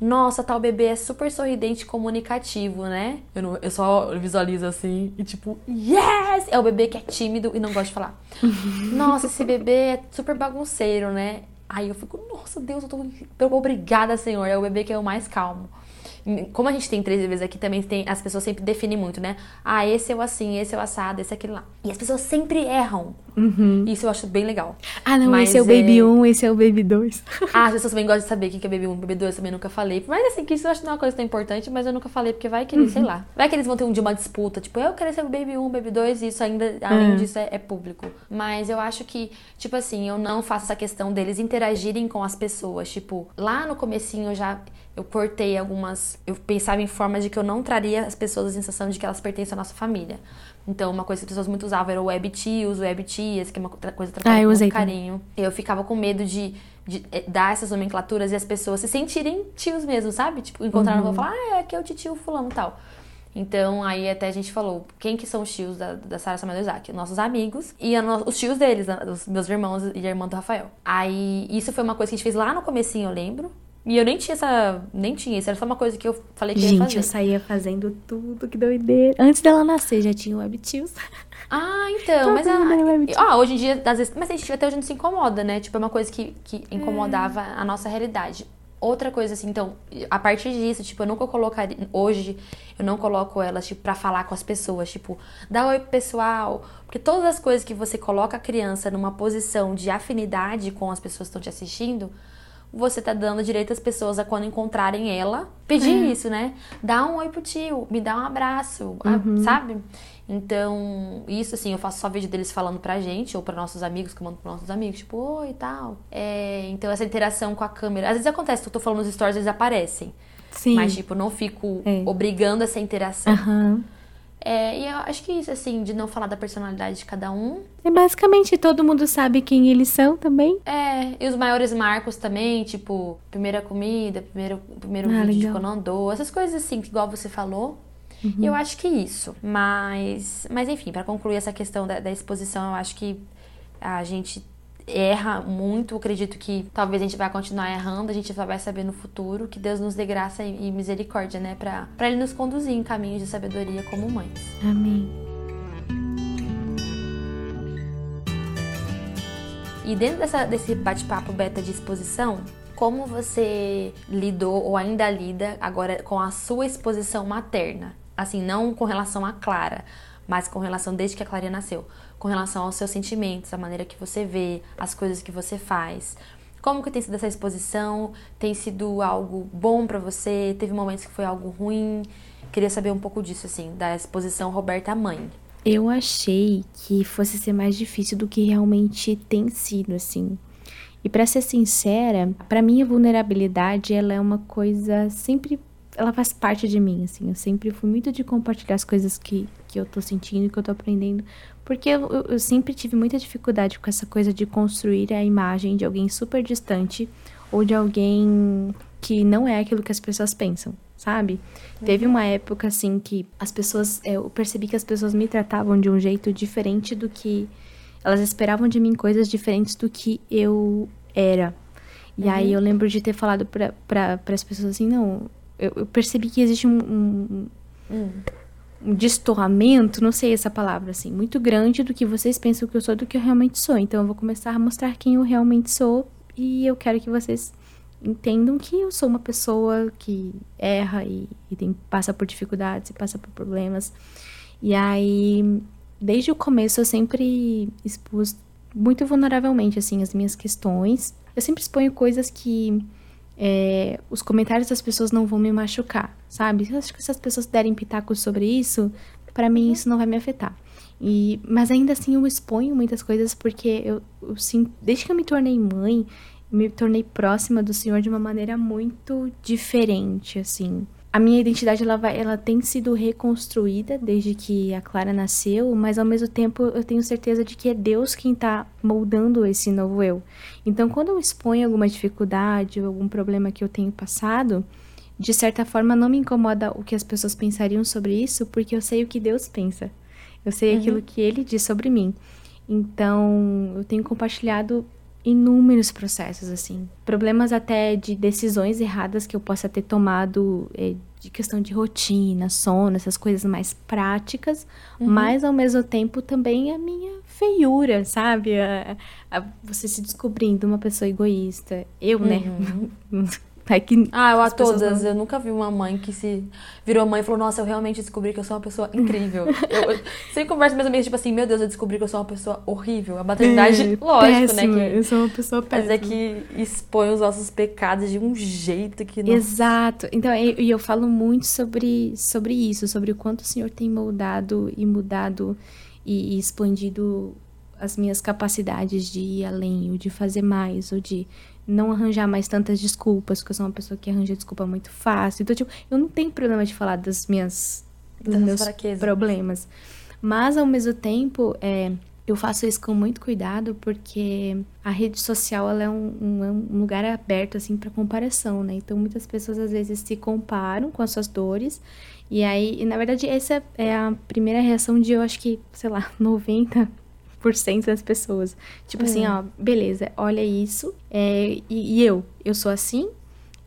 nossa, tal bebê é super sorridente e comunicativo, né? Eu, não, eu só visualizo assim e tipo, yes! É o bebê que é tímido e não gosta de falar. [laughs] nossa, esse bebê é super bagunceiro, né? Aí eu fico, nossa Deus, eu tô obrigada, Senhor. É o bebê que é o mais calmo. Como a gente tem três bebês aqui, também tem. As pessoas sempre definem muito, né? Ah, esse é o assim, esse é o assado, esse é aquele lá. E as pessoas sempre erram. Uhum. Isso eu acho bem legal. Ah, não, Mas, esse é o Baby 1, esse é o Baby 2. [laughs] ah, as pessoas também gostam de saber o que é Baby 1 Baby 2, também nunca falei. Mas assim, que isso eu acho que não é uma coisa tão importante, mas eu nunca falei, porque vai que eles, uhum. sei lá. Vai que eles vão ter um dia uma disputa, tipo, eu quero ser o Baby 1, Baby 2, e isso ainda, além uhum. disso, é, é público. Mas eu acho que, tipo assim, eu não faço essa questão deles interagirem com as pessoas. Tipo, lá no comecinho eu já eu cortei algumas. Eu pensava em formas de que eu não traria as pessoas a sensação de que elas pertencem à nossa família. Então, uma coisa que as pessoas muito usavam era o web tios, web tias, que é uma coisa tratada ah, com carinho. Eu ficava com medo de, de, eh, dar essas nomenclaturas e as pessoas se sentirem tios mesmo, sabe? Tipo, encontrar uhum. e falar, ah, aqui é o tio fulano tal. Então, aí até a gente falou, quem que são os tios da, da Sara Samuel Isaac? Nossos amigos e a, os tios deles, os meus irmãos e a irmã do Rafael. Aí, isso foi uma coisa que a gente fez lá no comecinho, eu lembro. E eu nem tinha essa. Nem tinha isso. Era só uma coisa que eu falei que Gente, ia fazer. eu saía fazendo tudo, que doideira. Antes dela nascer, já tinha webtios. Ah, então. mas ela. Ah, hoje em dia, às vezes. Mas a gente até hoje não se incomoda, né? Tipo, é uma coisa que, que incomodava é. a nossa realidade. outra coisa assim, então, a partir disso, tipo, eu nunca colocaria. Hoje, eu não coloco elas, tipo, pra falar com as pessoas, tipo, dá oi pro pessoal. Porque todas as coisas que você coloca a criança numa posição de afinidade com as pessoas que estão te assistindo, você tá dando direito às pessoas a quando encontrarem ela, pedir é. isso, né? Dá um oi pro tio, me dá um abraço, uhum. sabe? Então, isso assim, eu faço só vídeo deles falando pra gente, ou pra nossos amigos, que eu mando pros nossos amigos, tipo, oi e tal. É, então, essa interação com a câmera. Às vezes acontece que eu tô falando nos stories, eles aparecem. Sim. Mas, tipo, não fico é. obrigando essa interação. Uhum. É, e eu acho que isso, assim, de não falar da personalidade de cada um. É basicamente todo mundo sabe quem eles são também. É, e os maiores marcos também, tipo, primeira comida, primeiro, primeiro ah, vídeo legal. de andou, essas coisas assim, igual você falou. Uhum. Eu acho que isso. Mas, mas enfim, para concluir essa questão da, da exposição, eu acho que a gente erra muito. Acredito que talvez a gente vai continuar errando, a gente só vai saber no futuro. Que Deus nos dê graça e misericórdia, né? Pra, pra Ele nos conduzir em caminhos de sabedoria como mães. Amém. E dentro dessa, desse bate-papo beta de exposição, como você lidou ou ainda lida agora com a sua exposição materna? Assim, não com relação à Clara, mas com relação desde que a Clara nasceu com relação aos seus sentimentos, a maneira que você vê, as coisas que você faz. Como que tem sido essa exposição? Tem sido algo bom para você? Teve momentos que foi algo ruim? Queria saber um pouco disso, assim, da exposição Roberta Mãe. Eu achei que fosse ser mais difícil do que realmente tem sido, assim. E para ser sincera, para mim a vulnerabilidade ela é uma coisa sempre ela faz parte de mim, assim. Eu sempre fui muito de compartilhar as coisas que, que eu tô sentindo, que eu tô aprendendo, porque eu, eu, sempre tive muita dificuldade com essa coisa de construir a imagem de alguém super distante ou de alguém que não é aquilo que as pessoas pensam, sabe? Uhum. Teve uma época assim que as pessoas, é, eu percebi que as pessoas me tratavam de um jeito diferente do que elas esperavam de mim coisas diferentes do que eu era. E uhum. aí eu lembro de ter falado para pra, as pessoas assim, não, eu, eu, percebi que existe um, um, um, destoamento, não sei essa palavra assim, muito grande do que vocês pensam que eu sou do que eu realmente sou. Então eu vou começar a mostrar quem eu realmente sou e eu quero que vocês entendam que eu sou uma pessoa que erra e, e tem, passa por dificuldades e passa por problemas. E aí, desde o começo eu sempre expus muito vulneravelmente assim as minhas questões. Eu sempre exponho coisas que é, os comentários das pessoas não vão me machucar, sabe? Eu acho que se as pessoas derem pitacos sobre isso, para mim isso não vai me afetar. E, mas ainda assim eu exponho muitas coisas porque eu, eu sim, desde que eu me tornei mãe, me tornei próxima do Senhor de uma maneira muito diferente, assim a minha identidade ela, vai, ela tem sido reconstruída desde que a Clara nasceu, mas ao mesmo tempo eu tenho certeza de que é Deus quem está moldando esse novo eu. Então, quando eu exponho alguma dificuldade ou algum problema que eu tenho passado, de certa forma não me incomoda o que as pessoas pensariam sobre isso, porque eu sei o que Deus pensa. Eu sei uhum. aquilo que Ele diz sobre mim. Então, eu tenho compartilhado inúmeros processos, assim. Problemas até de decisões erradas que eu possa ter tomado, é, de questão de rotina, sono, essas coisas mais práticas, uhum. mas ao mesmo tempo também a minha feiura, sabe? A, a, você se descobrindo uma pessoa egoísta. Eu, né? uhum. né? [laughs] É que ah, eu a todas. Não... Eu nunca vi uma mãe que se virou mãe e falou: Nossa, eu realmente descobri que eu sou uma pessoa incrível. [laughs] eu, eu sempre converso com meus amigos, tipo assim: Meu Deus, eu descobri que eu sou uma pessoa horrível. A maternidade, é, lógico, péssima. né? Que, eu sou uma pessoa péssima. Mas é que expõe os nossos pecados de um jeito que não. Exato. Então, e eu, eu falo muito sobre, sobre isso, sobre o quanto o Senhor tem moldado e mudado e, e expandido as minhas capacidades de ir além, ou de fazer mais, ou de não arranjar mais tantas desculpas, porque eu sou uma pessoa que arranja desculpa muito fácil. Então, tipo, eu não tenho problema de falar das minhas dos das meus fraquezas. problemas. Mas ao mesmo tempo, é, eu faço isso com muito cuidado porque a rede social ela é um, um, um lugar aberto assim para comparação, né? Então muitas pessoas às vezes se comparam com as suas dores e aí, e, na verdade, essa é a primeira reação de eu acho que, sei lá, [laughs] 90 das pessoas. Tipo assim, uhum. ó, beleza, olha isso. É, e, e, eu? Eu sou assim?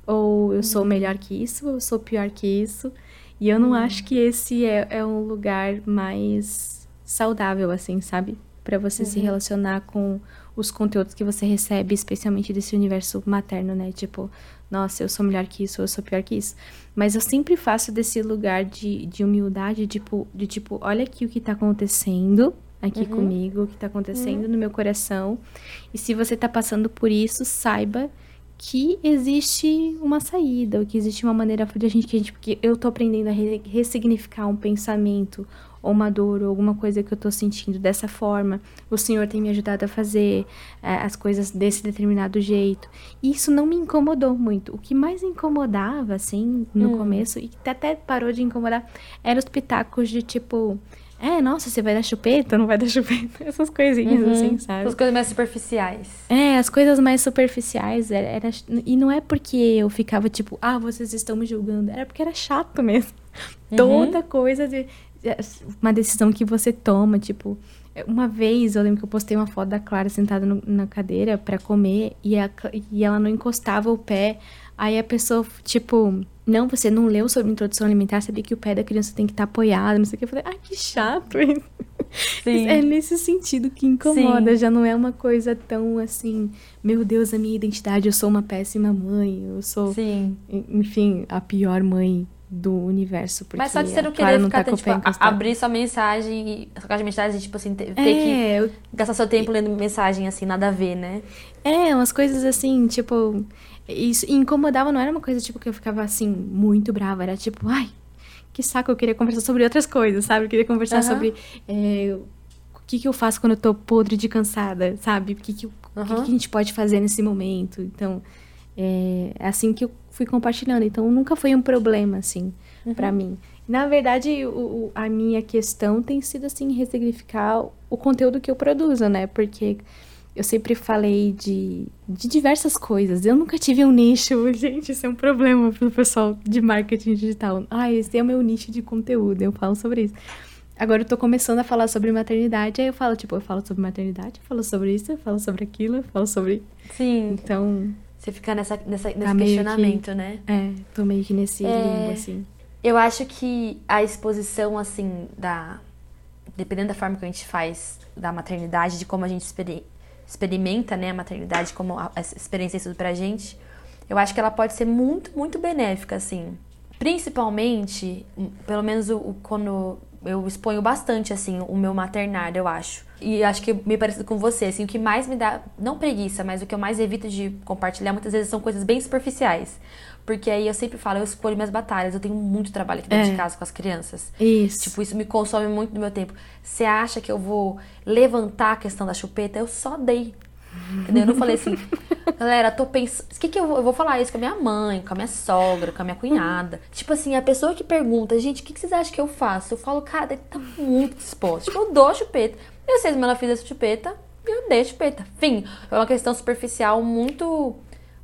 Ou eu sou uhum. melhor que isso? Ou eu sou pior que isso? E eu não uhum. acho que esse é, é um lugar mais saudável, assim, sabe? para você se relacionar com os conteúdos que você recebe, especialmente desse universo materno, né? Tipo, nossa, eu sou melhor que isso, eu sou pior que isso. Mas eu sempre faço desse lugar de, de humildade, tipo, de tipo, olha aqui o que tá acontecendo aqui uhum. comigo, o que tá acontecendo uhum. no meu coração. E se você tá passando por isso, saiba que existe uma saída, que existe uma maneira de a gente que a gente, porque eu tô aprendendo a re ressignificar um pensamento ou uma dor ou alguma coisa que eu tô sentindo dessa forma. O Senhor tem me ajudado a fazer é, as coisas desse determinado jeito. E isso não me incomodou muito. O que mais incomodava, assim, no hum. começo, e que até parou de incomodar, eram os pitacos de tipo. É, nossa, você vai dar chupeta, não vai dar chupeta? [laughs] Essas coisinhas uhum. assim, sabe? As coisas mais superficiais. É, as coisas mais superficiais. Era, era, e não é porque eu ficava tipo, ah, vocês estão me julgando. Era porque era chato [laughs] mesmo. Uhum. Toda coisa de, uma decisão que você toma, tipo, uma vez eu lembro que eu postei uma foto da Clara sentada no, na cadeira para comer e, a, e ela não encostava o pé. Aí a pessoa, tipo, não, você não leu sobre introdução alimentar, sabia que o pé da criança tem que estar tá apoiado, não sei o que. Eu falei, ah, que chato isso. Sim. [laughs] É nesse sentido que incomoda, Sim. já não é uma coisa tão assim, meu Deus, a minha identidade, eu sou uma péssima mãe, eu sou, Sim. enfim, a pior mãe do universo. Porque Mas só de você não querer ficar, tá, tipo, abrir sua mensagem, sua caixa de mensagem, tipo assim, ter, é, que eu... gastar seu tempo lendo mensagem, assim, nada a ver, né? É, umas coisas assim, tipo... Isso incomodava, não era uma coisa, tipo, que eu ficava, assim, muito brava. Era tipo, ai, que saco, eu queria conversar sobre outras coisas, sabe? Eu queria conversar uhum. sobre... É, o que, que eu faço quando eu tô podre de cansada, sabe? O que, que, uhum. que, que a gente pode fazer nesse momento? Então, é, é assim que eu fui compartilhando. Então nunca foi um problema, assim, uhum. para mim. Na verdade, o, a minha questão tem sido, assim, ressignificar o conteúdo que eu produzo, né? Porque eu sempre falei de, de diversas coisas. Eu nunca tive um nicho. [laughs] Gente, isso é um problema pro pessoal de marketing digital. Ah, esse é o meu nicho de conteúdo. Eu falo sobre isso. Agora eu tô começando a falar sobre maternidade, aí eu falo, tipo, eu falo sobre maternidade, eu falo sobre isso, eu falo sobre aquilo, eu falo sobre. Sim. Então, você fica nessa, nessa, nesse tá questionamento, que, né? É, tô meio que nesse é, limbo, assim. Eu acho que a exposição, assim, da. Dependendo da forma que a gente faz da maternidade, de como a gente experimenta, né, a maternidade, como a, experiência isso pra gente, eu acho que ela pode ser muito, muito benéfica, assim. Principalmente, pelo menos o, o quando eu exponho bastante, assim, o meu maternário, eu acho. E acho que me parecido com você, assim, o que mais me dá, não preguiça, mas o que eu mais evito de compartilhar muitas vezes são coisas bem superficiais. Porque aí eu sempre falo, eu escolho minhas batalhas, eu tenho muito trabalho aqui dentro é. de casa com as crianças. Isso. Tipo, isso me consome muito do meu tempo. Você acha que eu vou levantar a questão da chupeta? Eu só dei. Entendeu? Eu não falei assim, [laughs] galera, tô pensando. O que, que eu, vou, eu vou falar isso com a minha mãe, com a minha sogra, com a minha cunhada? Tipo assim, a pessoa que pergunta, gente, o que, que vocês acham que eu faço? Eu falo, cara, ele tá muito disposto. Tipo, eu dou chupeta. E vocês, mas ela fez essa chupeta, eu dei a chupeta. Fim. É uma questão superficial muito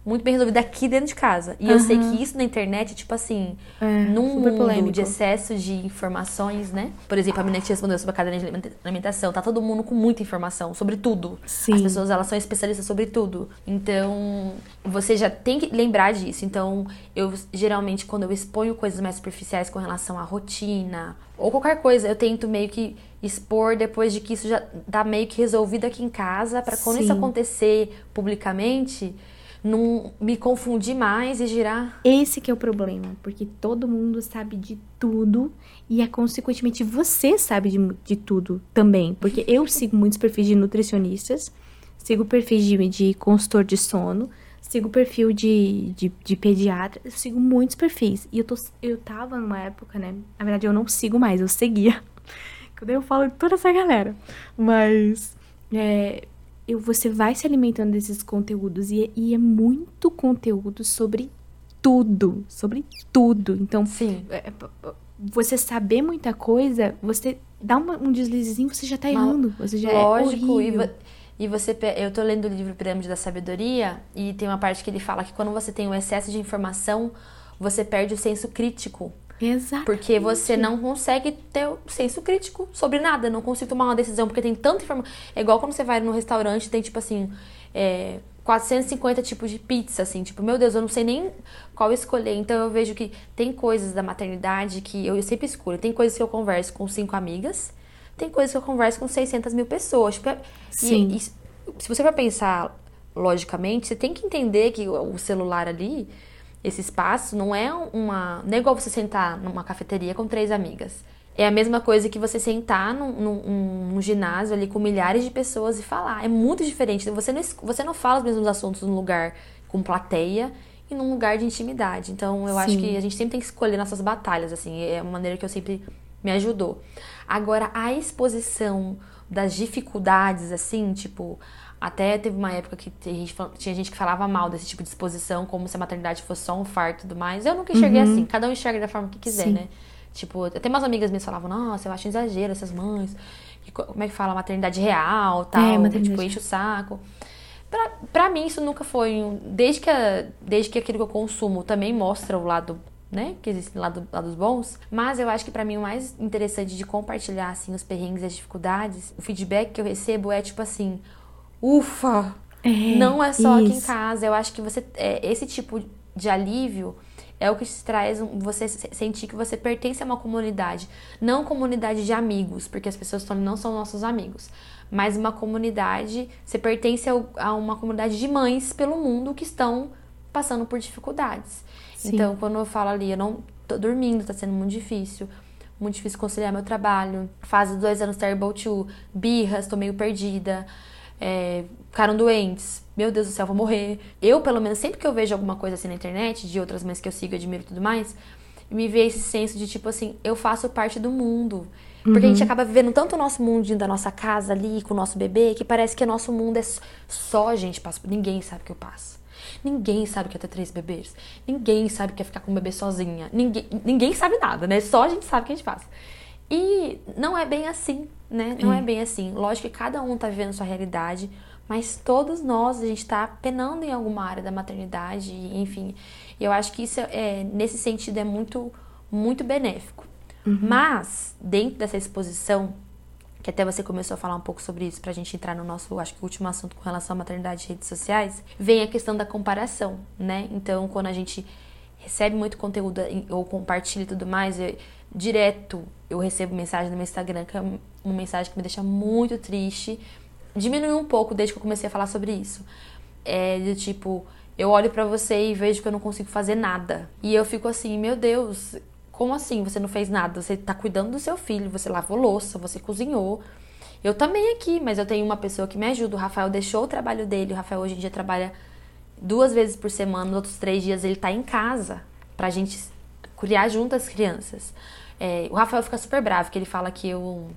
muito bem resolvida aqui dentro de casa. E uhum. eu sei que isso na internet, tipo assim, é, num mundo polêmico. de excesso de informações, né? Por exemplo, a menina que respondeu sobre a cadeia de alimentação, tá todo mundo com muita informação sobre tudo. Sim. As pessoas, elas são especialistas sobre tudo. Então, você já tem que lembrar disso. Então, eu geralmente, quando eu exponho coisas mais superficiais com relação à rotina, ou qualquer coisa, eu tento meio que expor depois de que isso já tá meio que resolvido aqui em casa, para quando Sim. isso acontecer publicamente não me confundir mais e girar. Esse que é o problema, porque todo mundo sabe de tudo e é consequentemente você sabe de, de tudo também, porque eu [laughs] sigo muitos perfis de nutricionistas, sigo perfis de, de consultor de sono, sigo perfil de, de, de pediatra, eu sigo muitos perfis. E eu, tô, eu tava numa época, né? Na verdade, eu não sigo mais, eu seguia. [laughs] Quando eu falo de toda essa galera. Mas é, eu, você vai se alimentando desses conteúdos e, e é muito conteúdo sobre tudo, sobre tudo. Então, Sim. É, você saber muita coisa, você dá uma, um deslizezinho, você já tá errando. Você já é Lógico, é e, e você, eu tô lendo o livro Pirâmide da Sabedoria e tem uma parte que ele fala que quando você tem um excesso de informação, você perde o senso crítico. Exato. Porque você não consegue ter o senso crítico sobre nada, não consigo tomar uma decisão, porque tem tanta informação. É igual quando você vai no restaurante tem, tipo assim, é, 450 tipos de pizza, assim, tipo, meu Deus, eu não sei nem qual escolher. Então eu vejo que tem coisas da maternidade que eu, eu sempre escolho. Tem coisas que eu converso com cinco amigas, tem coisas que eu converso com 600 mil pessoas. Tipo, é, Sim. E, se você for pensar logicamente, você tem que entender que o celular ali, esse espaço, não é uma. Não é igual você sentar numa cafeteria com três amigas. É a mesma coisa que você sentar num, num, num, ginásio ali com milhares de pessoas e falar. É muito diferente. Você não, você não fala os mesmos assuntos num lugar com plateia e num lugar de intimidade. Então, eu Sim. acho que a gente sempre tem que escolher nossas batalhas, assim. É uma maneira que eu sempre me ajudou. Agora, a exposição das dificuldades, assim, tipo, até teve uma época que tinha gente que falava mal desse tipo de exposição, como se a maternidade fosse só um farto e tudo mais. Eu nunca enxerguei uhum. assim. Cada um enxerga da forma que quiser, Sim. né? Tipo, até umas amigas minhas falavam, nossa, eu acho exagero essas mães. como é que fala? Maternidade real, tal. É, maternidade. Tipo, enche o saco. Pra, pra mim, isso nunca foi... Um, desde, que a, desde que aquilo que eu consumo também mostra o lado né? Que existem lá lados bons. Mas eu acho que para mim o mais interessante de compartilhar, assim, os perrengues e as dificuldades, o feedback que eu recebo é tipo assim: ufa! É, não é só isso. aqui em casa. Eu acho que você. É, esse tipo de alívio é o que te traz você sentir que você pertence a uma comunidade. Não comunidade de amigos, porque as pessoas não são nossos amigos. Mas uma comunidade. Você pertence a uma comunidade de mães pelo mundo que estão passando por dificuldades. Sim. Então, quando eu falo ali, eu não tô dormindo, tá sendo muito difícil. Muito difícil conciliar meu trabalho. Fase dois anos terrible two, birras, tô meio perdida é, ficaram doentes, meu Deus do céu, vou morrer. Eu, pelo menos, sempre que eu vejo alguma coisa assim na internet, de outras mães que eu sigo, admiro e tudo mais, me vê esse senso de tipo assim, eu faço parte do mundo. Porque uhum. a gente uhum. acaba vivendo tanto o nosso mundinho da nossa casa ali, com o nosso bebê, que parece que o nosso mundo é só a gente passa. Ninguém sabe o que eu passo. Ninguém sabe que é ter três bebês. Ninguém sabe que é ficar com o bebê sozinha. Ninguém, ninguém sabe nada, né? Só a gente sabe o que a gente passa. E não é bem assim, né? Não é. é bem assim. Lógico que cada um tá vivendo sua realidade, mas todos nós, a gente tá penando em alguma área da maternidade, enfim. Eu acho que isso, é, nesse sentido, é muito, muito benéfico. Uhum. Mas, dentro dessa exposição, que até você começou a falar um pouco sobre isso, pra gente entrar no nosso, acho que último assunto com relação à maternidade e redes sociais, vem a questão da comparação, né? Então, quando a gente recebe muito conteúdo ou compartilha e tudo mais, eu, direto eu recebo mensagem no meu Instagram, que é uma mensagem que me deixa muito triste. Diminuiu um pouco desde que eu comecei a falar sobre isso. É de tipo, eu olho para você e vejo que eu não consigo fazer nada. E eu fico assim, meu Deus, como assim você não fez nada? Você tá cuidando do seu filho, você lavou louça, você cozinhou. Eu também aqui, mas eu tenho uma pessoa que me ajuda. O Rafael deixou o trabalho dele. O Rafael hoje em dia trabalha duas vezes por semana, nos outros três dias ele tá em casa pra gente criar junto as crianças. É, o Rafael fica super bravo, que ele fala que eu,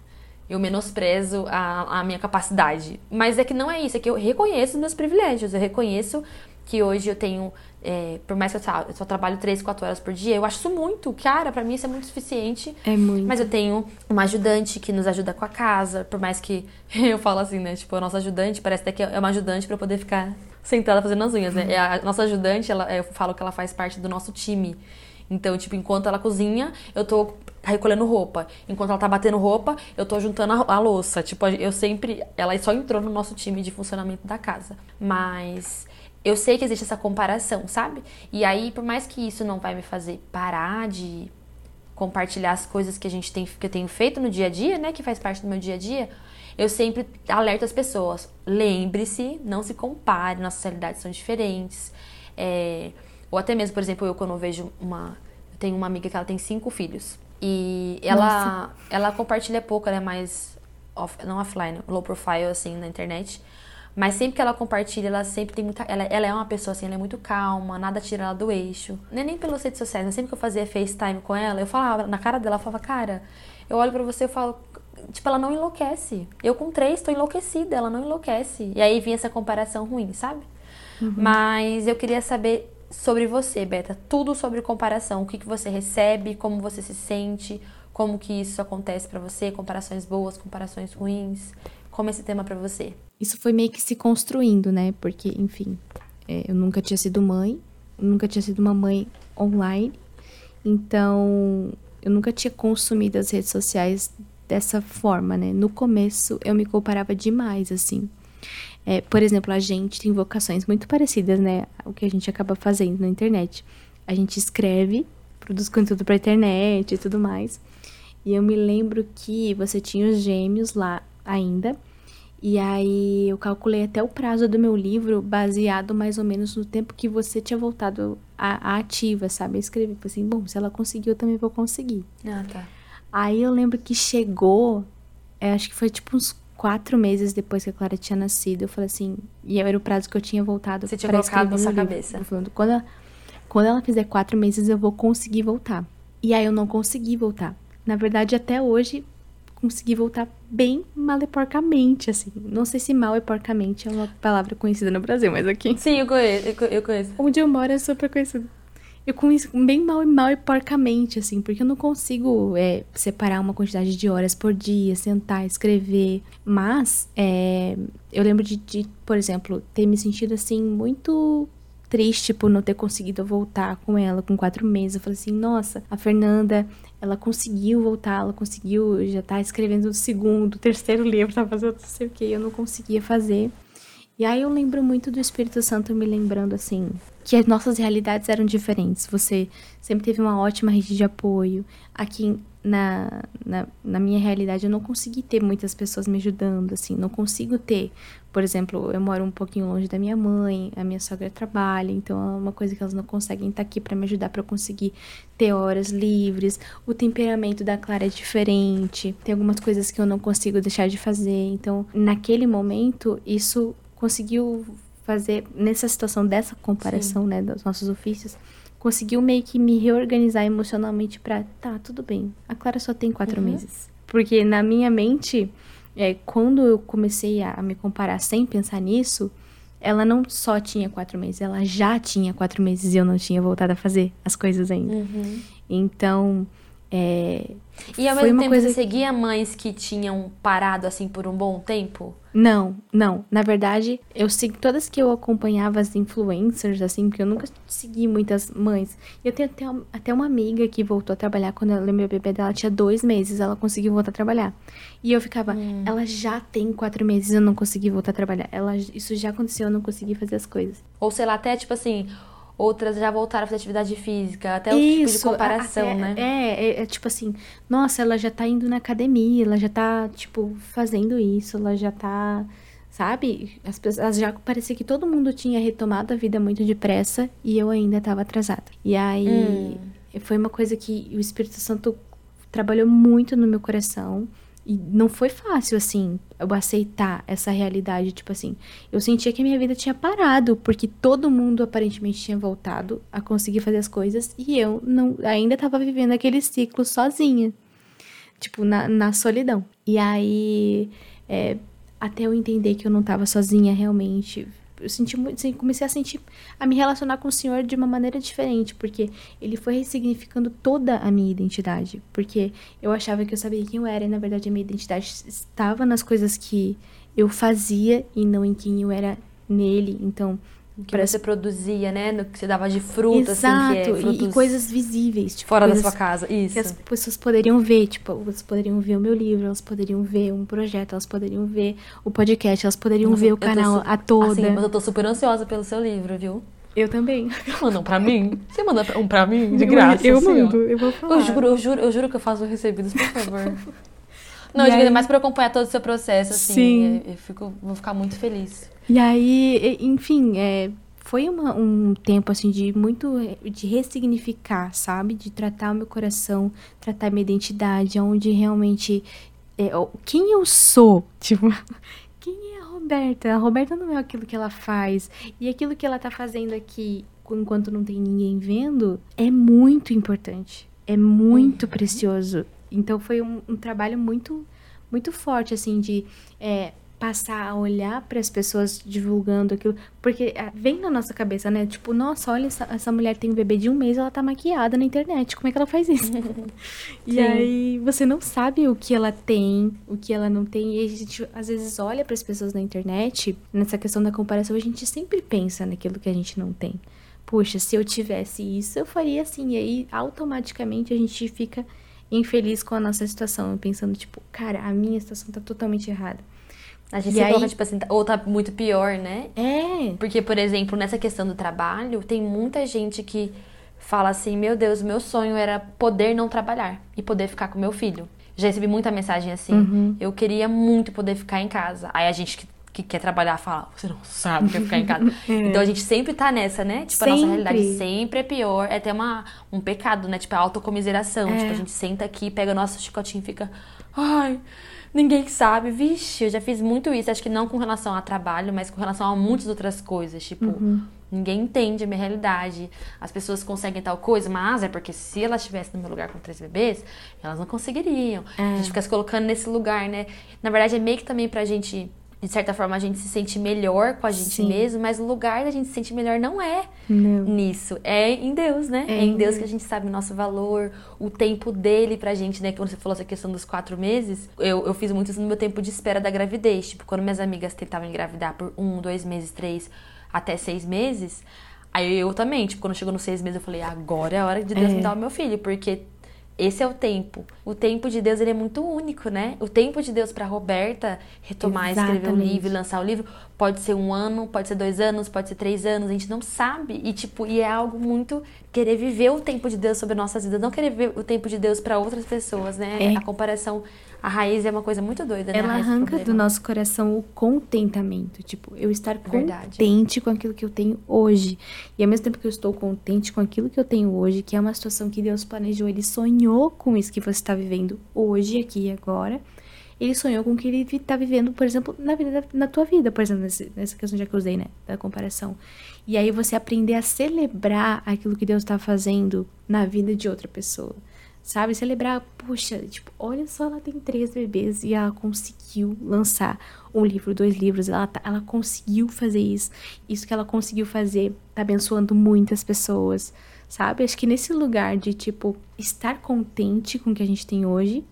eu menosprezo a, a minha capacidade. Mas é que não é isso, é que eu reconheço os meus privilégios. Eu reconheço que hoje eu tenho, é, por mais que eu, eu só trabalho 3, 4 horas por dia, eu acho isso muito. Cara, para mim isso é muito suficiente. É muito. Mas eu tenho uma ajudante que nos ajuda com a casa, por mais que [laughs] eu falo assim, né? Tipo, a nossa ajudante parece até que é uma ajudante para poder ficar sentada fazendo as unhas, né? Uhum. A nossa ajudante, ela, eu falo que ela faz parte do nosso time. Então, tipo, enquanto ela cozinha, eu tô recolhendo roupa. Enquanto ela tá batendo roupa, eu tô juntando a, a, louça. Tipo, eu sempre. Ela só entrou no nosso time de funcionamento da casa. Mas eu sei que existe essa comparação, sabe? E aí, por mais que isso não vai me fazer parar de compartilhar as coisas que a gente tem, que eu tenho feito no dia a dia, né? Que faz parte do meu dia a dia, eu sempre alerto as pessoas. Lembre-se, não se compare, nossas realidades são diferentes. É, ou até mesmo, por exemplo, eu quando eu vejo uma. Eu tenho uma amiga que ela tem cinco filhos. E ela, ela compartilha pouco, ela é mais off, não offline, low profile, assim, na internet. Mas sempre que ela compartilha, ela sempre tem muita. Ela, ela é uma pessoa assim, ela é muito calma, nada tira ela do eixo. Nem, nem pelas redes sociais, mas sempre que eu fazia FaceTime com ela, eu falava na cara dela, eu falava, cara, eu olho pra você e falo. Tipo, ela não enlouquece. Eu com três tô enlouquecida, ela não enlouquece. E aí vinha essa comparação ruim, sabe? Uhum. Mas eu queria saber sobre você, Beta. Tudo sobre comparação. O que, que você recebe, como você se sente, como que isso acontece para você, comparações boas, comparações ruins. Como esse tema para você? Isso foi meio que se construindo, né? Porque, enfim, é, eu nunca tinha sido mãe, nunca tinha sido uma mãe online. Então, eu nunca tinha consumido as redes sociais dessa forma, né? No começo, eu me comparava demais, assim. É, por exemplo, a gente tem vocações muito parecidas, né? O que a gente acaba fazendo na internet. A gente escreve, produz conteúdo pra internet e tudo mais. E eu me lembro que você tinha os gêmeos lá ainda. E aí eu calculei até o prazo do meu livro baseado mais ou menos no tempo que você tinha voltado à, ativa, sabe? Eu escrevi assim, bom, se ela conseguiu, eu também vou conseguir. Ah, tá. Aí eu lembro que chegou, é, acho que foi tipo uns quatro meses depois que a Clara tinha nascido. Eu falei assim, e era o prazo que eu tinha voltado Você tinha colocado na sua livro. cabeça. Falando, quando, ela, quando ela fizer quatro meses, eu vou conseguir voltar. E aí eu não consegui voltar. Na verdade, até hoje, consegui voltar bem maleporcamente, assim. Não sei se mal é porcamente, é uma palavra conhecida no Brasil, mas aqui. Sim, eu conheço. Eu conheço. Onde eu moro é super conhecido. Eu conheço bem mal e mal e porcamente, assim, porque eu não consigo é, separar uma quantidade de horas por dia, sentar, escrever. Mas é, eu lembro de, de, por exemplo, ter me sentido assim muito triste por não ter conseguido voltar com ela com quatro meses. Eu falei assim, nossa, a Fernanda, ela conseguiu voltar, ela conseguiu, já tá escrevendo o segundo, o terceiro livro, tá fazendo não sei o que, eu não conseguia fazer. E aí eu lembro muito do Espírito Santo me lembrando assim, que as nossas realidades eram diferentes. Você sempre teve uma ótima rede de apoio. Aqui na, na, na, minha realidade eu não consegui ter muitas pessoas me ajudando, assim, não consigo ter. Por exemplo, eu moro um pouquinho longe da minha mãe, a minha sogra trabalha, então é uma coisa que elas não conseguem estar aqui para me ajudar para eu conseguir ter horas livres. O temperamento da Clara é diferente, tem algumas coisas que eu não consigo deixar de fazer. Então, naquele momento, isso conseguiu fazer nessa situação dessa comparação, Sim. né, dos nossos ofícios, conseguiu meio que me reorganizar emocionalmente para tá, tudo bem. A Clara só tem quatro uhum. meses. Porque na minha mente, é, quando eu comecei a, me comparar sem pensar nisso, ela não só tinha quatro meses, ela já tinha quatro meses e eu não tinha voltado a fazer as coisas ainda. Uhum. Então, é, e ao mesmo tempo coisa... você seguia mães que tinham parado assim por um bom tempo? Não, não. Na verdade, eu sigo todas que eu acompanhava as influencers, assim, porque eu nunca segui muitas mães. Eu tenho até, até uma amiga que voltou a trabalhar quando ela, meu bebê dela tinha dois meses, ela conseguiu voltar a trabalhar. E eu ficava, hum. ela já tem quatro meses, eu não consegui voltar a trabalhar. Ela, isso já aconteceu, eu não consegui fazer as coisas. Ou sei lá, até tipo assim, outras já voltaram a fazer atividade física, até outro Isso, tipo de comparação, né? É, é, é, tipo assim, nossa, ela já tá indo na academia, ela já tá, tipo, fazendo isso, ela já tá, sabe? As pessoas já parecia que todo mundo tinha retomado a vida muito depressa e eu ainda tava atrasada. E aí hum. foi uma coisa que o Espírito Santo trabalhou muito no meu coração. E não foi fácil, assim, eu aceitar essa realidade. Tipo assim, eu sentia que a minha vida tinha parado, porque todo mundo aparentemente tinha voltado a conseguir fazer as coisas e eu não ainda estava vivendo aquele ciclo sozinha. Tipo, na, na solidão. E aí, é, até eu entender que eu não estava sozinha realmente, eu senti muito, assim, comecei a sentir, a me relacionar com o Senhor de uma maneira diferente, porque ele foi ressignificando toda a minha identidade, porque eu achava que eu sabia quem eu era e na verdade a minha identidade estava nas coisas que eu fazia e não em quem eu era nele. Então, que você produzia, né? No que você dava de fruta, Exato, assim, que é frutos... e, coisas visíveis. Tipo, Fora da sua casa, isso. Que as pessoas poderiam ver, tipo, elas poderiam ver o meu livro, elas poderiam ver um projeto, elas poderiam ver o podcast, elas poderiam Nossa, ver o canal a toda. Assim, mas eu tô super ansiosa pelo seu livro, viu? Eu também. Mandam pra mim? Você manda um pra mim, de graça? Eu, eu assim, mando, eu vou falar. Eu juro, eu juro, eu juro que eu faço recebidos, por favor. [laughs] Não, e eu aí... mais pra acompanhar todo o seu processo, assim. Sim. Eu, fico, vou ficar muito feliz. E aí, enfim, é, foi uma, um tempo assim de muito de ressignificar, sabe? De tratar o meu coração, tratar a minha identidade, onde realmente é, quem eu sou, [laughs] tipo, quem é a Roberta? A Roberta não é aquilo que ela faz e aquilo que ela tá fazendo aqui enquanto não tem ninguém vendo é muito importante, é muito uhum. precioso. Então foi um, um, trabalho muito muito forte assim de é, passar a olhar para as pessoas divulgando aquilo, porque ah, vem na nossa cabeça, né? Tipo, nossa, olha, essa, essa mulher tem um bebê de um mês, ela tá maquiada na internet, como é que ela faz isso? [laughs] e aí você não sabe o que ela tem, o que ela não tem, e a gente às vezes olha para as pessoas na internet, nessa questão da comparação, a gente sempre pensa naquilo que a gente não tem. Puxa, se eu tivesse isso, eu faria assim, e aí automaticamente a gente fica infeliz com a nossa situação, pensando tipo, cara, a minha situação tá totalmente errada. A gente e se aí... coloca, tipo assim, ou tá muito pior, né? É. Porque, por exemplo, nessa questão do trabalho, tem muita gente que fala assim: meu Deus, meu sonho era poder não trabalhar e poder ficar com meu filho. Já recebi muita mensagem assim. Uhum. Eu queria muito poder ficar em casa. Aí a gente que, que quer trabalhar fala, você não sabe o que é ficar em casa. [laughs] Então a gente sempre tá nessa, né? Tipo, a nossa Sempre. realidade sempre é pior. É até uma, um pecado, né? Tipo, a autocomiseração. É. Tipo, a gente senta aqui, pega o nosso chicotinho e fica. Ai, ninguém sabe. Vixe, eu já fiz muito isso. Acho que não com relação a trabalho, mas com relação a muitas outras coisas. Tipo, Uhum. ninguém entende a minha realidade. As pessoas conseguem tal coisa, mas é porque se elas estivessem no meu lugar com três bebês, elas não conseguiriam. A gente fica se colocando nesse lugar, né? Na verdade, é meio que também pra gente. De certa forma, a gente se sente melhor com a gente Sim. mesmo, mas o lugar da gente se sentir melhor não é Não. nisso. É em Deus, né? É É, em Deus que a gente sabe o nosso valor, o tempo dele pra gente, né? Quando você falou essa questão dos quatro meses, eu, eu fiz muito isso no meu tempo de espera da gravidez. Tipo, quando minhas amigas tentavam engravidar por um, dois meses, três, até seis meses, aí eu também, tipo, quando chegou nos seis meses, eu falei, agora é a hora de Deus É. me dar o meu filho, porque esse é o tempo. O tempo de Deus, ele é muito único, né? O tempo de Deus pra Roberta retomar, escrever um Exatamente. livro, lançar o livro, pode ser um ano, pode ser dois anos, pode ser três anos, a gente não sabe. E, tipo, e é algo muito querer viver o tempo de Deus sobre nossas vidas, não querer ver o tempo de Deus pra outras pessoas, né? É. A comparação, a raiz é uma coisa muito doida, né? Ela raiz arranca do nosso coração o contentamento. Tipo, eu estar Verdade. contente com aquilo que eu tenho hoje. E ao mesmo tempo que eu estou contente com aquilo que eu tenho hoje, que é uma situação que Deus planejou, Ele sonhou com isso que você está vivendo hoje, aqui e agora. Ele sonhou com o que ele está vivendo, por exemplo, na vida da- na tua vida, por exemplo, nessa questão já que eu usei, né, da comparação. E aí você aprender a celebrar aquilo que Deus está fazendo na vida de outra pessoa. Sabe? Celebrar, puxa, tipo, olha só, ela tem três bebês e ela conseguiu lançar um livro, dois livros, ela, tá- ela conseguiu fazer isso. Isso que ela conseguiu fazer tá abençoando muitas pessoas, sabe? Acho que nesse lugar de, tipo, estar contente com o que a gente tem hoje,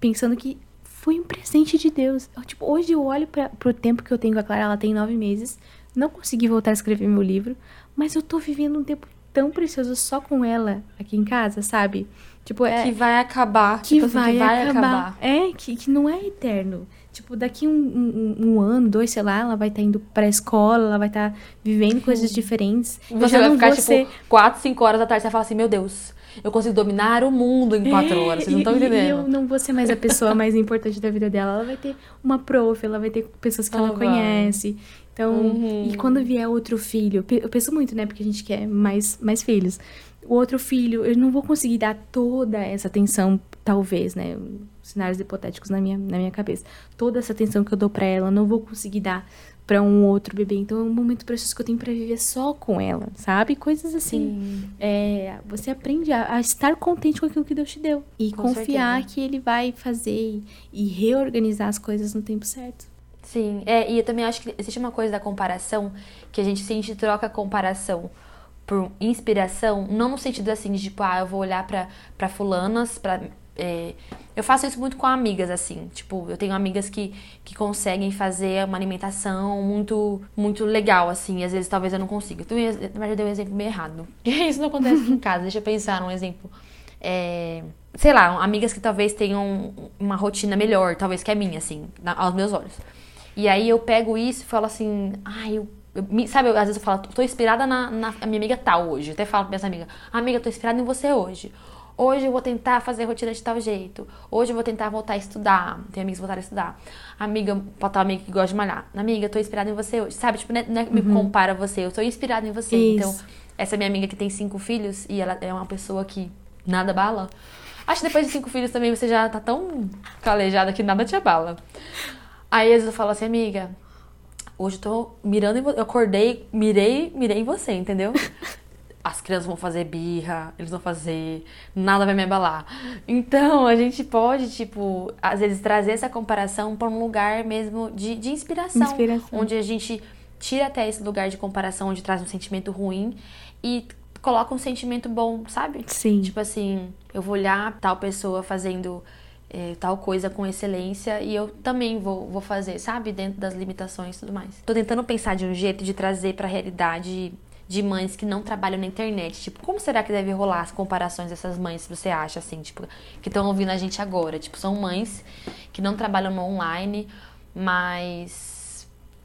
pensando que foi um presente de Deus. Eu, tipo, hoje eu olho para pro tempo que eu tenho com a Clara, ela tem nove meses, não consegui voltar a escrever meu livro, mas eu tô vivendo um tempo tão precioso só com ela aqui em casa, sabe? Tipo, é Que vai acabar. que, tipo assim, vai, que vai acabar. acabar. É, que, que não é eterno. Tipo, daqui um, um, um ano, dois, sei lá, ela vai estar indo pra escola, ela vai estar vivendo coisas diferentes. Você vai não ficar, vou tipo, quatro, cinco horas da tarde, você vai falar assim, meu Deus, eu consigo dominar o mundo em quatro horas, vocês não estão É, entendendo. Eu não vou ser mais a pessoa mais importante da vida dela. Ela vai ter uma prof, ela vai ter pessoas que ela conhece. Então, Uhum. e quando vier outro filho, eu penso muito, né? Porque a gente quer mais, mais filhos. O outro filho, eu não vou conseguir dar toda essa atenção, talvez, né? Cenários hipotéticos na minha, na minha cabeça. Toda essa atenção que eu dou pra ela, não vou conseguir dar pra um outro bebê. Então, é um momento precioso que eu tenho pra viver só com ela, sabe? Coisas assim. Sim. É, você aprende a, a estar contente com aquilo que Deus te deu. E Com confiar certeza. que Ele vai fazer e, e reorganizar as coisas no tempo certo. Sim, é, e eu também acho que existe uma coisa da comparação, que a gente, se a gente troca comparação por inspiração, não no sentido assim de tipo, ah, eu vou olhar pra, pra fulanas, pra. é, eu faço isso muito com amigas, assim. Tipo, eu tenho amigas que, que conseguem fazer uma alimentação muito, muito legal, assim. Às vezes talvez eu não consiga. Então, verdade, eu dei um exemplo meio errado. [laughs] Isso não acontece em casa. Deixa eu pensar num exemplo. É, sei lá, amigas que talvez tenham uma rotina melhor, talvez que a minha, assim, na- aos meus olhos. E aí eu pego isso e falo assim, ai, eu, eu sabe, eu- às vezes eu falo, tô inspirada na, na a minha amiga tal hoje. Eu até falo pra minhas amigas, amiga, tô inspirada em você hoje. Hoje eu vou tentar fazer rotina de tal jeito. Hoje eu vou tentar voltar a estudar. Tem amigos que voltaram a estudar. Amiga, uma amiga que gosta de malhar. Amiga, eu tô inspirada em você hoje. Sabe, tipo, não é, que me compara a você, eu tô inspirada em você. Isso. Então, essa minha amiga que tem cinco filhos e ela é uma pessoa que nada bala. Acho que depois de cinco filhos também você já tá tão calejada que nada te abala. Aí às vezes eu falo assim, amiga, hoje eu tô mirando em você. Eu acordei, mirei, mirei em você, entendeu? [laughs] As crianças vão fazer birra, eles vão fazer, nada vai me abalar. Então, a gente pode, tipo, às vezes trazer essa comparação para um lugar mesmo de, de inspiração, Inspiração. Onde a gente tira até esse lugar de comparação, onde traz um sentimento ruim e coloca um sentimento bom, sabe? Sim. Tipo assim, eu vou olhar tal pessoa fazendo é, tal coisa com excelência e eu também vou, vou fazer, sabe? Dentro das limitações e tudo mais. Tô tentando pensar de um jeito de trazer pra realidade de mães que não trabalham na internet. Tipo, como será que deve rolar as comparações dessas mães, você acha, assim, tipo, que estão ouvindo a gente agora? Tipo, são mães que não trabalham no online, mas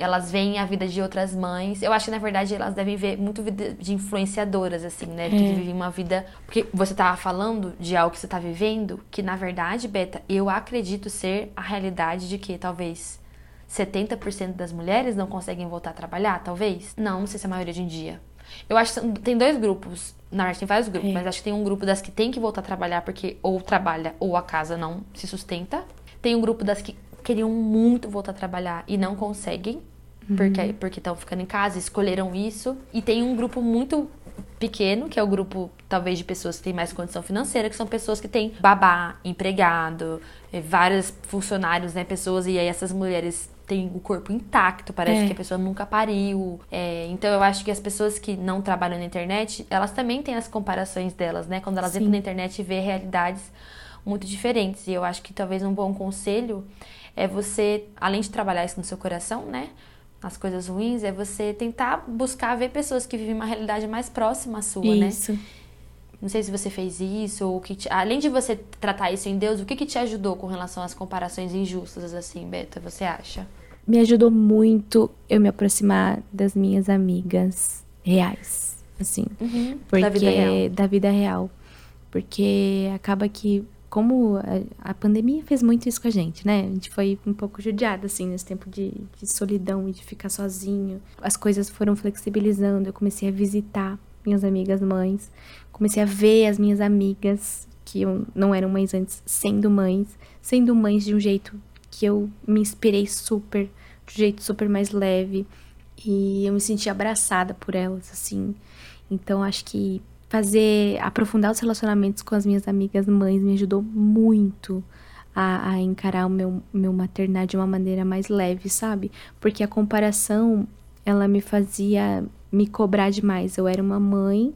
elas veem a vida de outras mães. Eu acho que, na verdade, elas devem ver muito vida de influenciadoras, assim, né? Que É. vivem uma vida. Porque você tava falando de algo que você tá vivendo, que, na verdade, Beta, eu acredito ser a realidade de que talvez 70% das mulheres não conseguem voltar a trabalhar, talvez. Não, não sei se é a maioria hoje em dia. Eu acho que tem dois grupos. Na verdade, tem vários grupos, É. mas acho que tem um grupo das que tem que voltar a trabalhar porque ou trabalha ou a casa não se sustenta. Tem um grupo das que queriam muito voltar a trabalhar e não conseguem, porque porque estão ficando em casa, escolheram isso. E tem um grupo muito pequeno, que é o grupo talvez de pessoas que têm mais condição financeira, que são pessoas que têm babá, empregado, eh, vários funcionários, né, pessoas e aí essas mulheres têm o corpo intacto, parece É. que a pessoa nunca pariu. É, então eu acho que as pessoas que não trabalham na internet, elas também têm as comparações delas, né? Quando elas Sim. entram na internet e vê realidades muito diferentes. E eu acho que talvez um bom conselho é você, além de trabalhar isso no seu coração, né? As coisas ruins, é você tentar buscar ver pessoas que vivem uma realidade mais próxima à sua, né? Isso. Não sei se você fez isso, ou que te- além de você tratar isso em Deus, o que, que te ajudou com relação às comparações injustas, assim, Beta, você acha? Me ajudou muito eu me aproximar das minhas amigas reais, assim. Porque Da vida real. da vida real. Porque acaba que como a, a pandemia fez muito isso com a gente, né? A gente foi um pouco judiada, assim, nesse tempo de, de solidão e de ficar sozinho. As coisas foram flexibilizando, eu comecei a visitar minhas amigas mães, comecei a ver as minhas amigas, que não eram mães antes, sendo mães, sendo mães de um jeito que eu me inspirei super, de um jeito super mais leve, e eu me senti abraçada por elas, assim. Então, acho que fazer, aprofundar os relacionamentos com as minhas amigas mães me ajudou muito a, a encarar o meu, meu maternar de uma maneira mais leve, sabe? Porque a comparação, ela me fazia me cobrar demais. Eu era uma mãe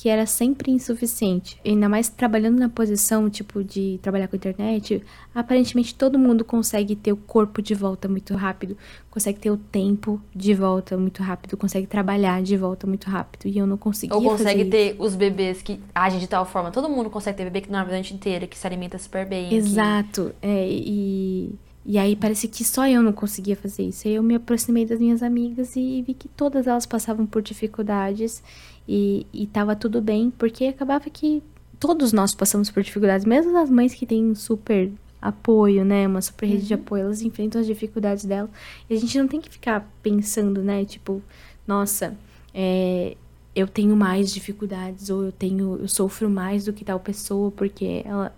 que era sempre insuficiente. Ainda mais trabalhando na posição, tipo, de trabalhar com internet, aparentemente todo mundo consegue ter o corpo de volta muito rápido, consegue ter o tempo de volta muito rápido, consegue trabalhar de volta muito rápido. E eu não conseguia Ou consegue ter os bebês que agem de tal forma. Todo mundo consegue ter bebê que dorme a noite inteira, que se alimenta super bem. que- Exato. É, e, e aí parece que só eu não conseguia fazer isso. Aí eu me aproximei das minhas amigas e vi que todas elas passavam por dificuldades e, e tava tudo bem, porque acabava que todos nós passamos por dificuldades, mesmo as mães que têm um super apoio, né, uma super rede de apoio, elas enfrentam as dificuldades delas. E a gente não tem que ficar pensando, né, tipo, nossa, é, eu tenho mais dificuldades ou eu tenho, eu sofro mais do que tal pessoa porque ela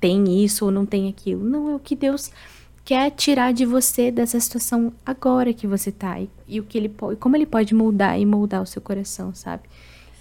tem isso ou não tem aquilo. Não, é o que Deus quer tirar de você dessa situação agora que você tá. E, e o que ele pode, como ele pode moldar e moldar o seu coração, sabe?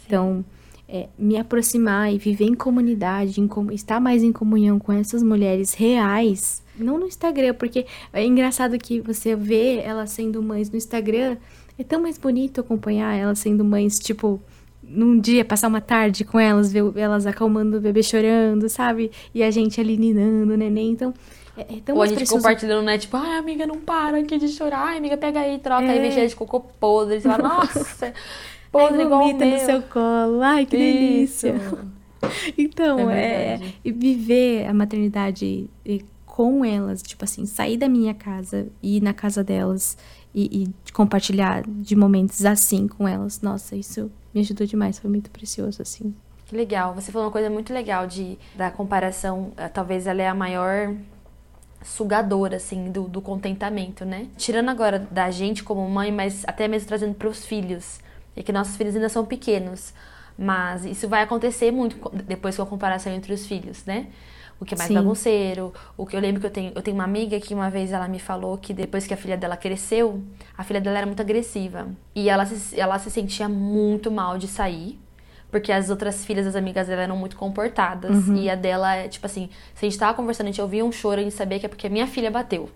Então, é, me aproximar e viver em comunidade, em com- estar mais em comunhão com essas mulheres reais, não no Instagram, porque é engraçado que você vê elas sendo mães no Instagram, é tão mais bonito acompanhar elas sendo mães, tipo, num dia, passar uma tarde com elas, ver elas acalmando o bebê chorando, sabe? E a gente ali ninando o neném. Então, é, é tão Ou a gente precioso. compartilhando, né? Tipo, ai, amiga, não para aqui de chorar. Ai, amiga, pega aí, troca aí, É. vem cheia de cocô podre. Você fala, [laughs] nossa, podre Ai, igual o vomita no meu. seu colo. Ai, que delícia. Isso. [laughs] Então, É é, e viver a maternidade com elas, tipo assim, sair da minha casa e ir na casa delas e, e compartilhar de momentos assim com elas. Nossa, isso me ajudou demais, foi muito precioso, assim. Que legal. Você falou uma coisa muito legal de da comparação. eh, Talvez ela é a maior sugadora, assim, do, do contentamento, né? Tirando agora da gente como mãe, mas até mesmo trazendo para os filhos. É que nossos filhos ainda são pequenos. Mas isso vai acontecer muito depois com a comparação entre os filhos, né? O que é mais Sim. bagunceiro. O que eu lembro que eu tenho, eu tenho uma amiga que uma vez ela me falou que depois que a filha dela cresceu, a filha dela era muito agressiva. E ela se, ela se sentia muito mal de sair. Porque as outras filhas das amigas dela eram muito comportadas. E a dela, é, tipo assim, se a gente tava conversando, a gente ouvia um choro, a gente sabia que é porque a minha filha bateu.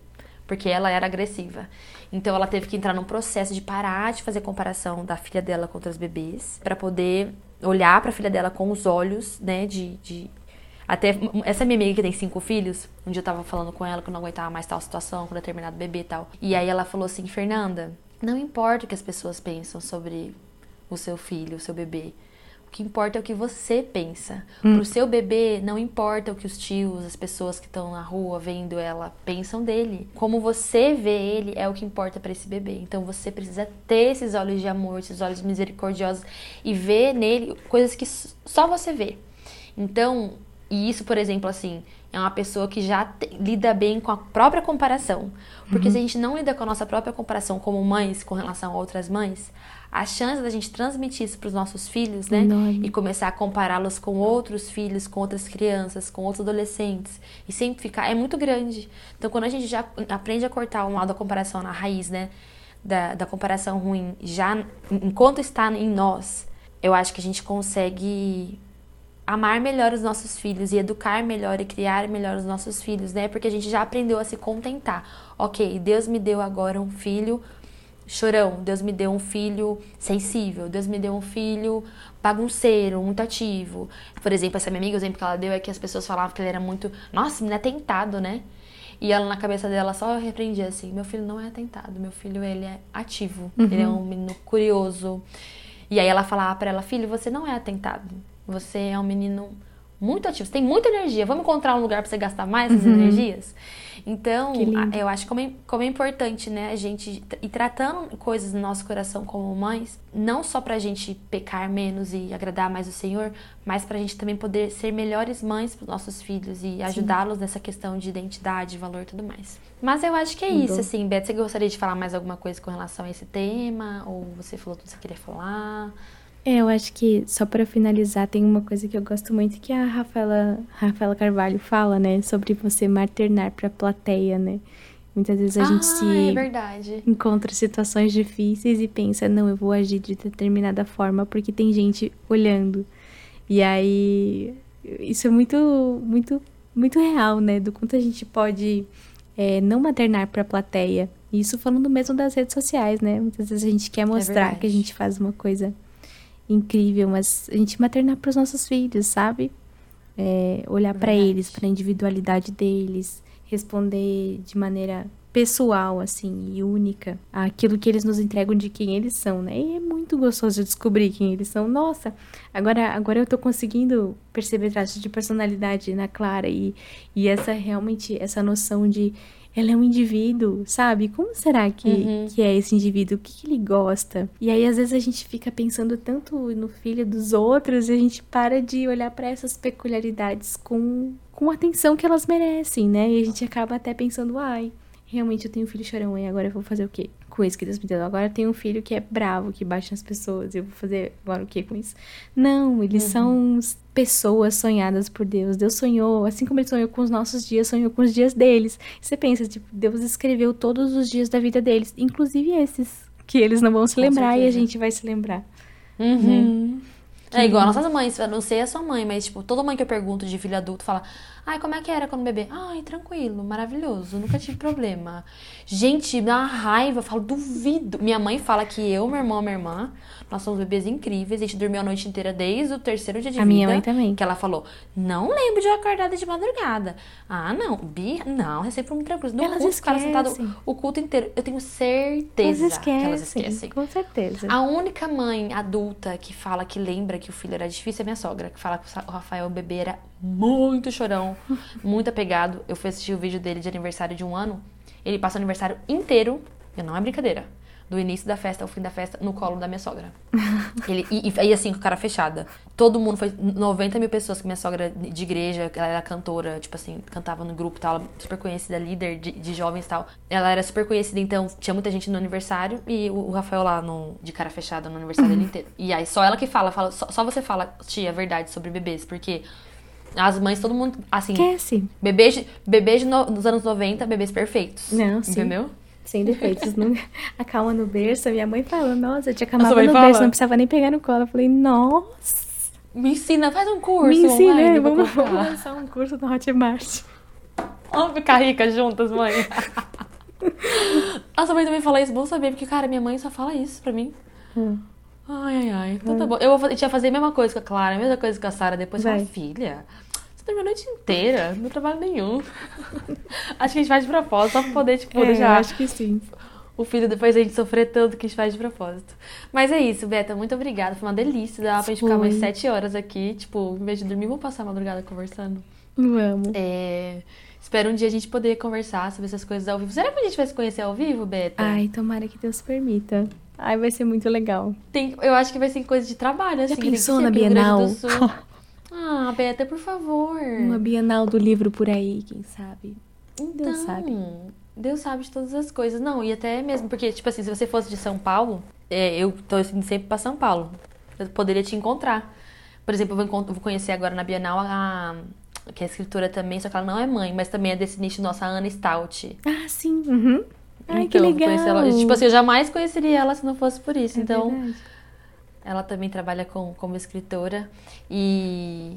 Porque ela era agressiva. Então ela teve que entrar num processo de parar de fazer comparação da filha dela com outras bebês. pra poder olhar pra filha dela com os olhos, né, de... de... Até essa minha amiga que tem cinco filhos, um dia eu tava falando com ela que eu não aguentava mais tal situação com determinado bebê e tal. E aí ela falou assim, Fernanda, não importa o que as pessoas pensam sobre o seu filho, o seu bebê. Que importa é o que você pensa. Hum. Pro seu bebê, não importa o que os tios, as pessoas que estão na rua vendo ela pensam dele. Como você vê ele é o que importa para esse bebê. Então você precisa ter esses olhos de amor, esses olhos misericordiosos e ver nele coisas que só você vê. Então, e isso, por exemplo, assim, é uma pessoa que já te, lida bem com a própria comparação. Porque uhum. se a gente não lida com a nossa própria comparação como mães com relação a outras mães, a chance da gente transmitir isso para os nossos filhos, né? E começar a compará-los com outros filhos, com outras crianças, com outros adolescentes, e sempre ficar, é muito grande. Então, quando a gente já aprende a cortar o mal da comparação na raiz, né? Da, da comparação ruim, já enquanto está em nós, eu acho que a gente consegue amar melhor os nossos filhos e educar melhor e criar melhor os nossos filhos, né? Porque a gente já aprendeu a se contentar. Ok, Deus me deu agora um filho chorão, Deus me deu um filho sensível, Deus me deu um filho bagunceiro, muito ativo. Por exemplo, essa minha amiga, o exemplo que ela deu é que as pessoas falavam que ele era muito, nossa, menino é tentado, né? E ela na cabeça dela só repreendia assim: meu filho não é atentado, meu filho ele é ativo, uhum. ele é um menino curioso. E aí ela falava para ela: filho, você não é atentado, você é um menino muito ativo, você tem muita energia. Vamos encontrar um lugar para você gastar mais essas uhum. energias? Então, eu acho como é, como é importante, né, a gente ir tratando coisas no nosso coração como mães, não só pra gente pecar menos e agradar mais o Senhor, mas pra gente também poder ser melhores mães para nossos filhos e ajudá-los nessa questão de identidade, valor e tudo mais. Mas eu acho que é isso, assim, Beth, você gostaria de falar mais alguma coisa com relação a esse tema? Ou você falou tudo que você queria falar? É, eu acho que só para finalizar tem uma coisa que eu gosto muito que a Rafaela, Rafaela Carvalho fala, né, sobre você maternar para a plateia, né? Muitas vezes a ah, gente se é encontra situações difíceis e pensa, não, eu vou agir de determinada forma porque tem gente olhando. E aí isso é muito muito muito real, né, do quanto a gente pode é, não maternar para a plateia. Isso falando mesmo das redes sociais, né? Muitas vezes a gente quer é mostrar é que a gente faz uma coisa incrível, mas a gente maternar para os nossos filhos, sabe? É, olhar para eles, para a individualidade deles, responder de maneira pessoal, assim, e única aquilo que eles nos entregam de quem eles são, né? E é muito gostoso descobrir quem eles são. Nossa, agora, agora eu tô conseguindo perceber traços de personalidade na Clara e, e essa realmente, essa noção de ela é um indivíduo, sabe? Como será que, uhum. que é esse indivíduo? O que, que, ele gosta? E aí, às vezes, a gente fica pensando tanto no filho dos outros e a gente para de olhar para essas peculiaridades com, com a atenção que elas merecem, né? E a gente acaba até pensando, ai, realmente eu tenho um filho chorão, e agora eu vou fazer o quê? Com isso que Deus me deu. Agora tenho um filho que é bravo, que bate nas pessoas. Eu vou fazer agora o que com isso? Não, eles uhum. são pessoas sonhadas por Deus. Deus sonhou, assim como ele sonhou com os nossos dias, sonhou com os dias deles. você pensa, tipo, Deus escreveu todos os dias da vida deles, inclusive esses que eles não vão se com lembrar certeza. e a gente vai se lembrar. Uhum. Né? É igual nossas mães, não sei a sua mãe, mas tipo, toda mãe que eu pergunto de filho adulto fala: Ai, como é que era quando bebê? Ai, tranquilo, maravilhoso, nunca tive problema. Gente, dá uma raiva, eu falo, duvido. Minha mãe fala que eu, meu irmão, minha irmã, nós somos bebês incríveis, a gente dormiu a noite inteira desde o terceiro dia de a vida. A minha mãe também. Que ela falou, não lembro de acordada de madrugada. Ah, não, Bi, não, é sempre muito tranquilo. No elas culto, caras sentados o culto inteiro. Eu tenho certeza elas esquecem, que elas esquecem. Com certeza. A única mãe adulta que fala que lembra que o filho era difícil é minha sogra, que fala que o Rafael, o bebê, era muito chorão, [laughs] muito apegado. Eu fui assistir o vídeo dele de aniversário de um ano. Ele passa o aniversário inteiro, e não é brincadeira, do início da festa ao fim da festa, no colo da minha sogra. [laughs] Ele, e, e, assim, com cara fechada. Todo mundo, foi 90 mil pessoas, que minha sogra de igreja, ela era cantora, tipo assim, cantava no grupo e tal, super conhecida, líder de, de jovens e tal. Ela era super conhecida, então tinha muita gente no aniversário e o, o Rafael lá no, de cara fechada no aniversário dele [laughs] inteiro. E aí só ela que fala, fala só, só você fala, tia, a verdade sobre bebês, porque as mães, todo mundo, assim. Esquece. Bebês, bebês no, dos anos 90, bebês perfeitos. Não, sim. Entendeu? Sem defeitos. não, a [laughs] calma no berço, minha mãe falou, nossa, eu te acalmava no fala? berço, não precisava nem pegar no colo. Eu falei, nossa. Me ensina, faz um curso. Me ensina, online, vamos, vamos [laughs] lançar um curso no Hotmart. Vamos ficar ricas juntas, mãe. [laughs] a sua mãe também fala isso, bom saber, porque, cara, minha mãe só fala isso pra mim. Hum. Ai, ai, ai. Então tá hum. bom. Eu vou, a ia fazer a mesma coisa com a Clara, a mesma coisa com a Sara. Depois Vai. fala, filha, você dormiu a noite inteira, não trabalho nenhum. [laughs] acho que a gente faz de propósito, só pra poder, tipo, é, deixar. acho que sim. o filho depois a gente sofrer tanto que a gente faz de propósito. Mas é isso, Beta, muito obrigada. Foi uma delícia. Dá pra gente ficar mais sete horas aqui. Tipo, em vez de dormir, vamos passar a madrugada conversando. Vamos. É... Espero um dia a gente poder conversar sobre essas coisas ao vivo. Será que a gente vai se conhecer ao vivo, Beta? Ai, tomara que Deus permita. Ai, vai ser muito legal. Tem, eu acho que vai ser coisa de trabalho, assim. Já pensou na Bienal? [laughs] ah, Beta, por favor. Uma Bienal do livro por aí, quem sabe? Então, Deus sabe. Deus sabe de todas as coisas. Não, e até mesmo, porque, tipo assim, se você fosse de São Paulo, é, eu tô assim, sempre pra São Paulo. Eu poderia te encontrar. Por exemplo, eu vou, vou conhecer agora na Bienal a, que é escritora também, só que ela não é mãe, mas também é desse nicho nossa, a Ana Stout. Ah, sim. Uhum. Ai, então, que legal. Ela, tipo assim, eu jamais conheceria ela se não fosse por isso. É então, verdade. Ela também trabalha com, como escritora. E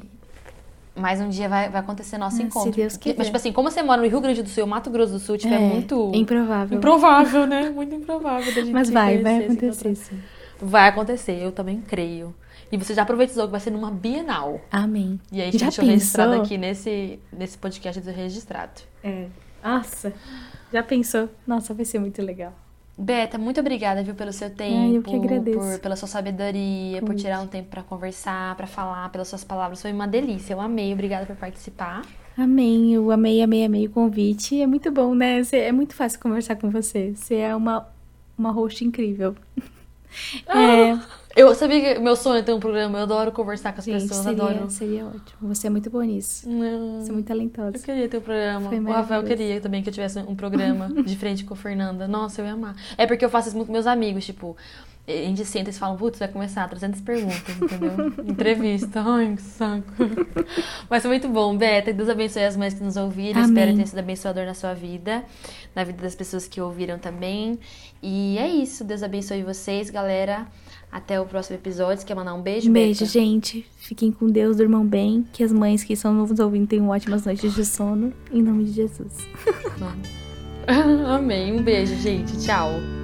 mais um dia vai, vai acontecer nosso ah, encontro. Se Deus quiser. Mas, tipo assim, como você mora no Rio Grande do Sul, Mato Grosso do Sul, tipo, é, é muito. Improvável. Improvável, né? Muito improvável da [laughs] gente Mas vai, vai acontecer, sim. Vai acontecer, eu também creio. E você já aproveitou que vai ser numa Bienal. Amém. E aí a gente deixou registrado aqui nesse, nesse podcast do registrado. É. Nossa, já pensou? Nossa, vai ser muito legal. Beta, muito obrigada, viu, pelo seu tempo. Ai, eu que agradeço. Por, pela sua sabedoria, por tirar um tempo para conversar, para falar, pelas suas palavras. Foi uma delícia. Eu amei. Obrigada por participar. Amém. Eu amei, amei, amei o convite. É muito bom, né? É muito fácil conversar com você. Você é uma, uma host incrível. [laughs] Ah, é. Eu sabia que meu sonho é ter um programa, eu adoro conversar com as Gente, pessoas, seria, adoro. Seria ótimo. Você é muito boa nisso. Não. Você é muito talentosa. Eu queria ter um programa. O Rafael queria também que eu tivesse um programa [laughs] de frente com a Fernanda. Nossa, eu ia amar. É porque eu faço isso muito com meus amigos, tipo, a gente senta e fala, putz, vai começar 300 perguntas, entendeu? [laughs] Entrevista. Ai, que saco. Mas foi muito bom, Beta. Deus abençoe as mães que nos ouviram. Amém. Espero ter sido abençoador na sua vida, na vida das pessoas que ouviram também. E é isso. Deus abençoe vocês, galera. Até o próximo episódio. Você quer mandar um beijo, Um beijo, Beca? gente. Fiquem com Deus, durmam bem. Que as mães que estão nos ouvindo tenham ótimas noites de sono. Em nome de Jesus. [laughs] [laughs] Amém. Um beijo, gente. Tchau.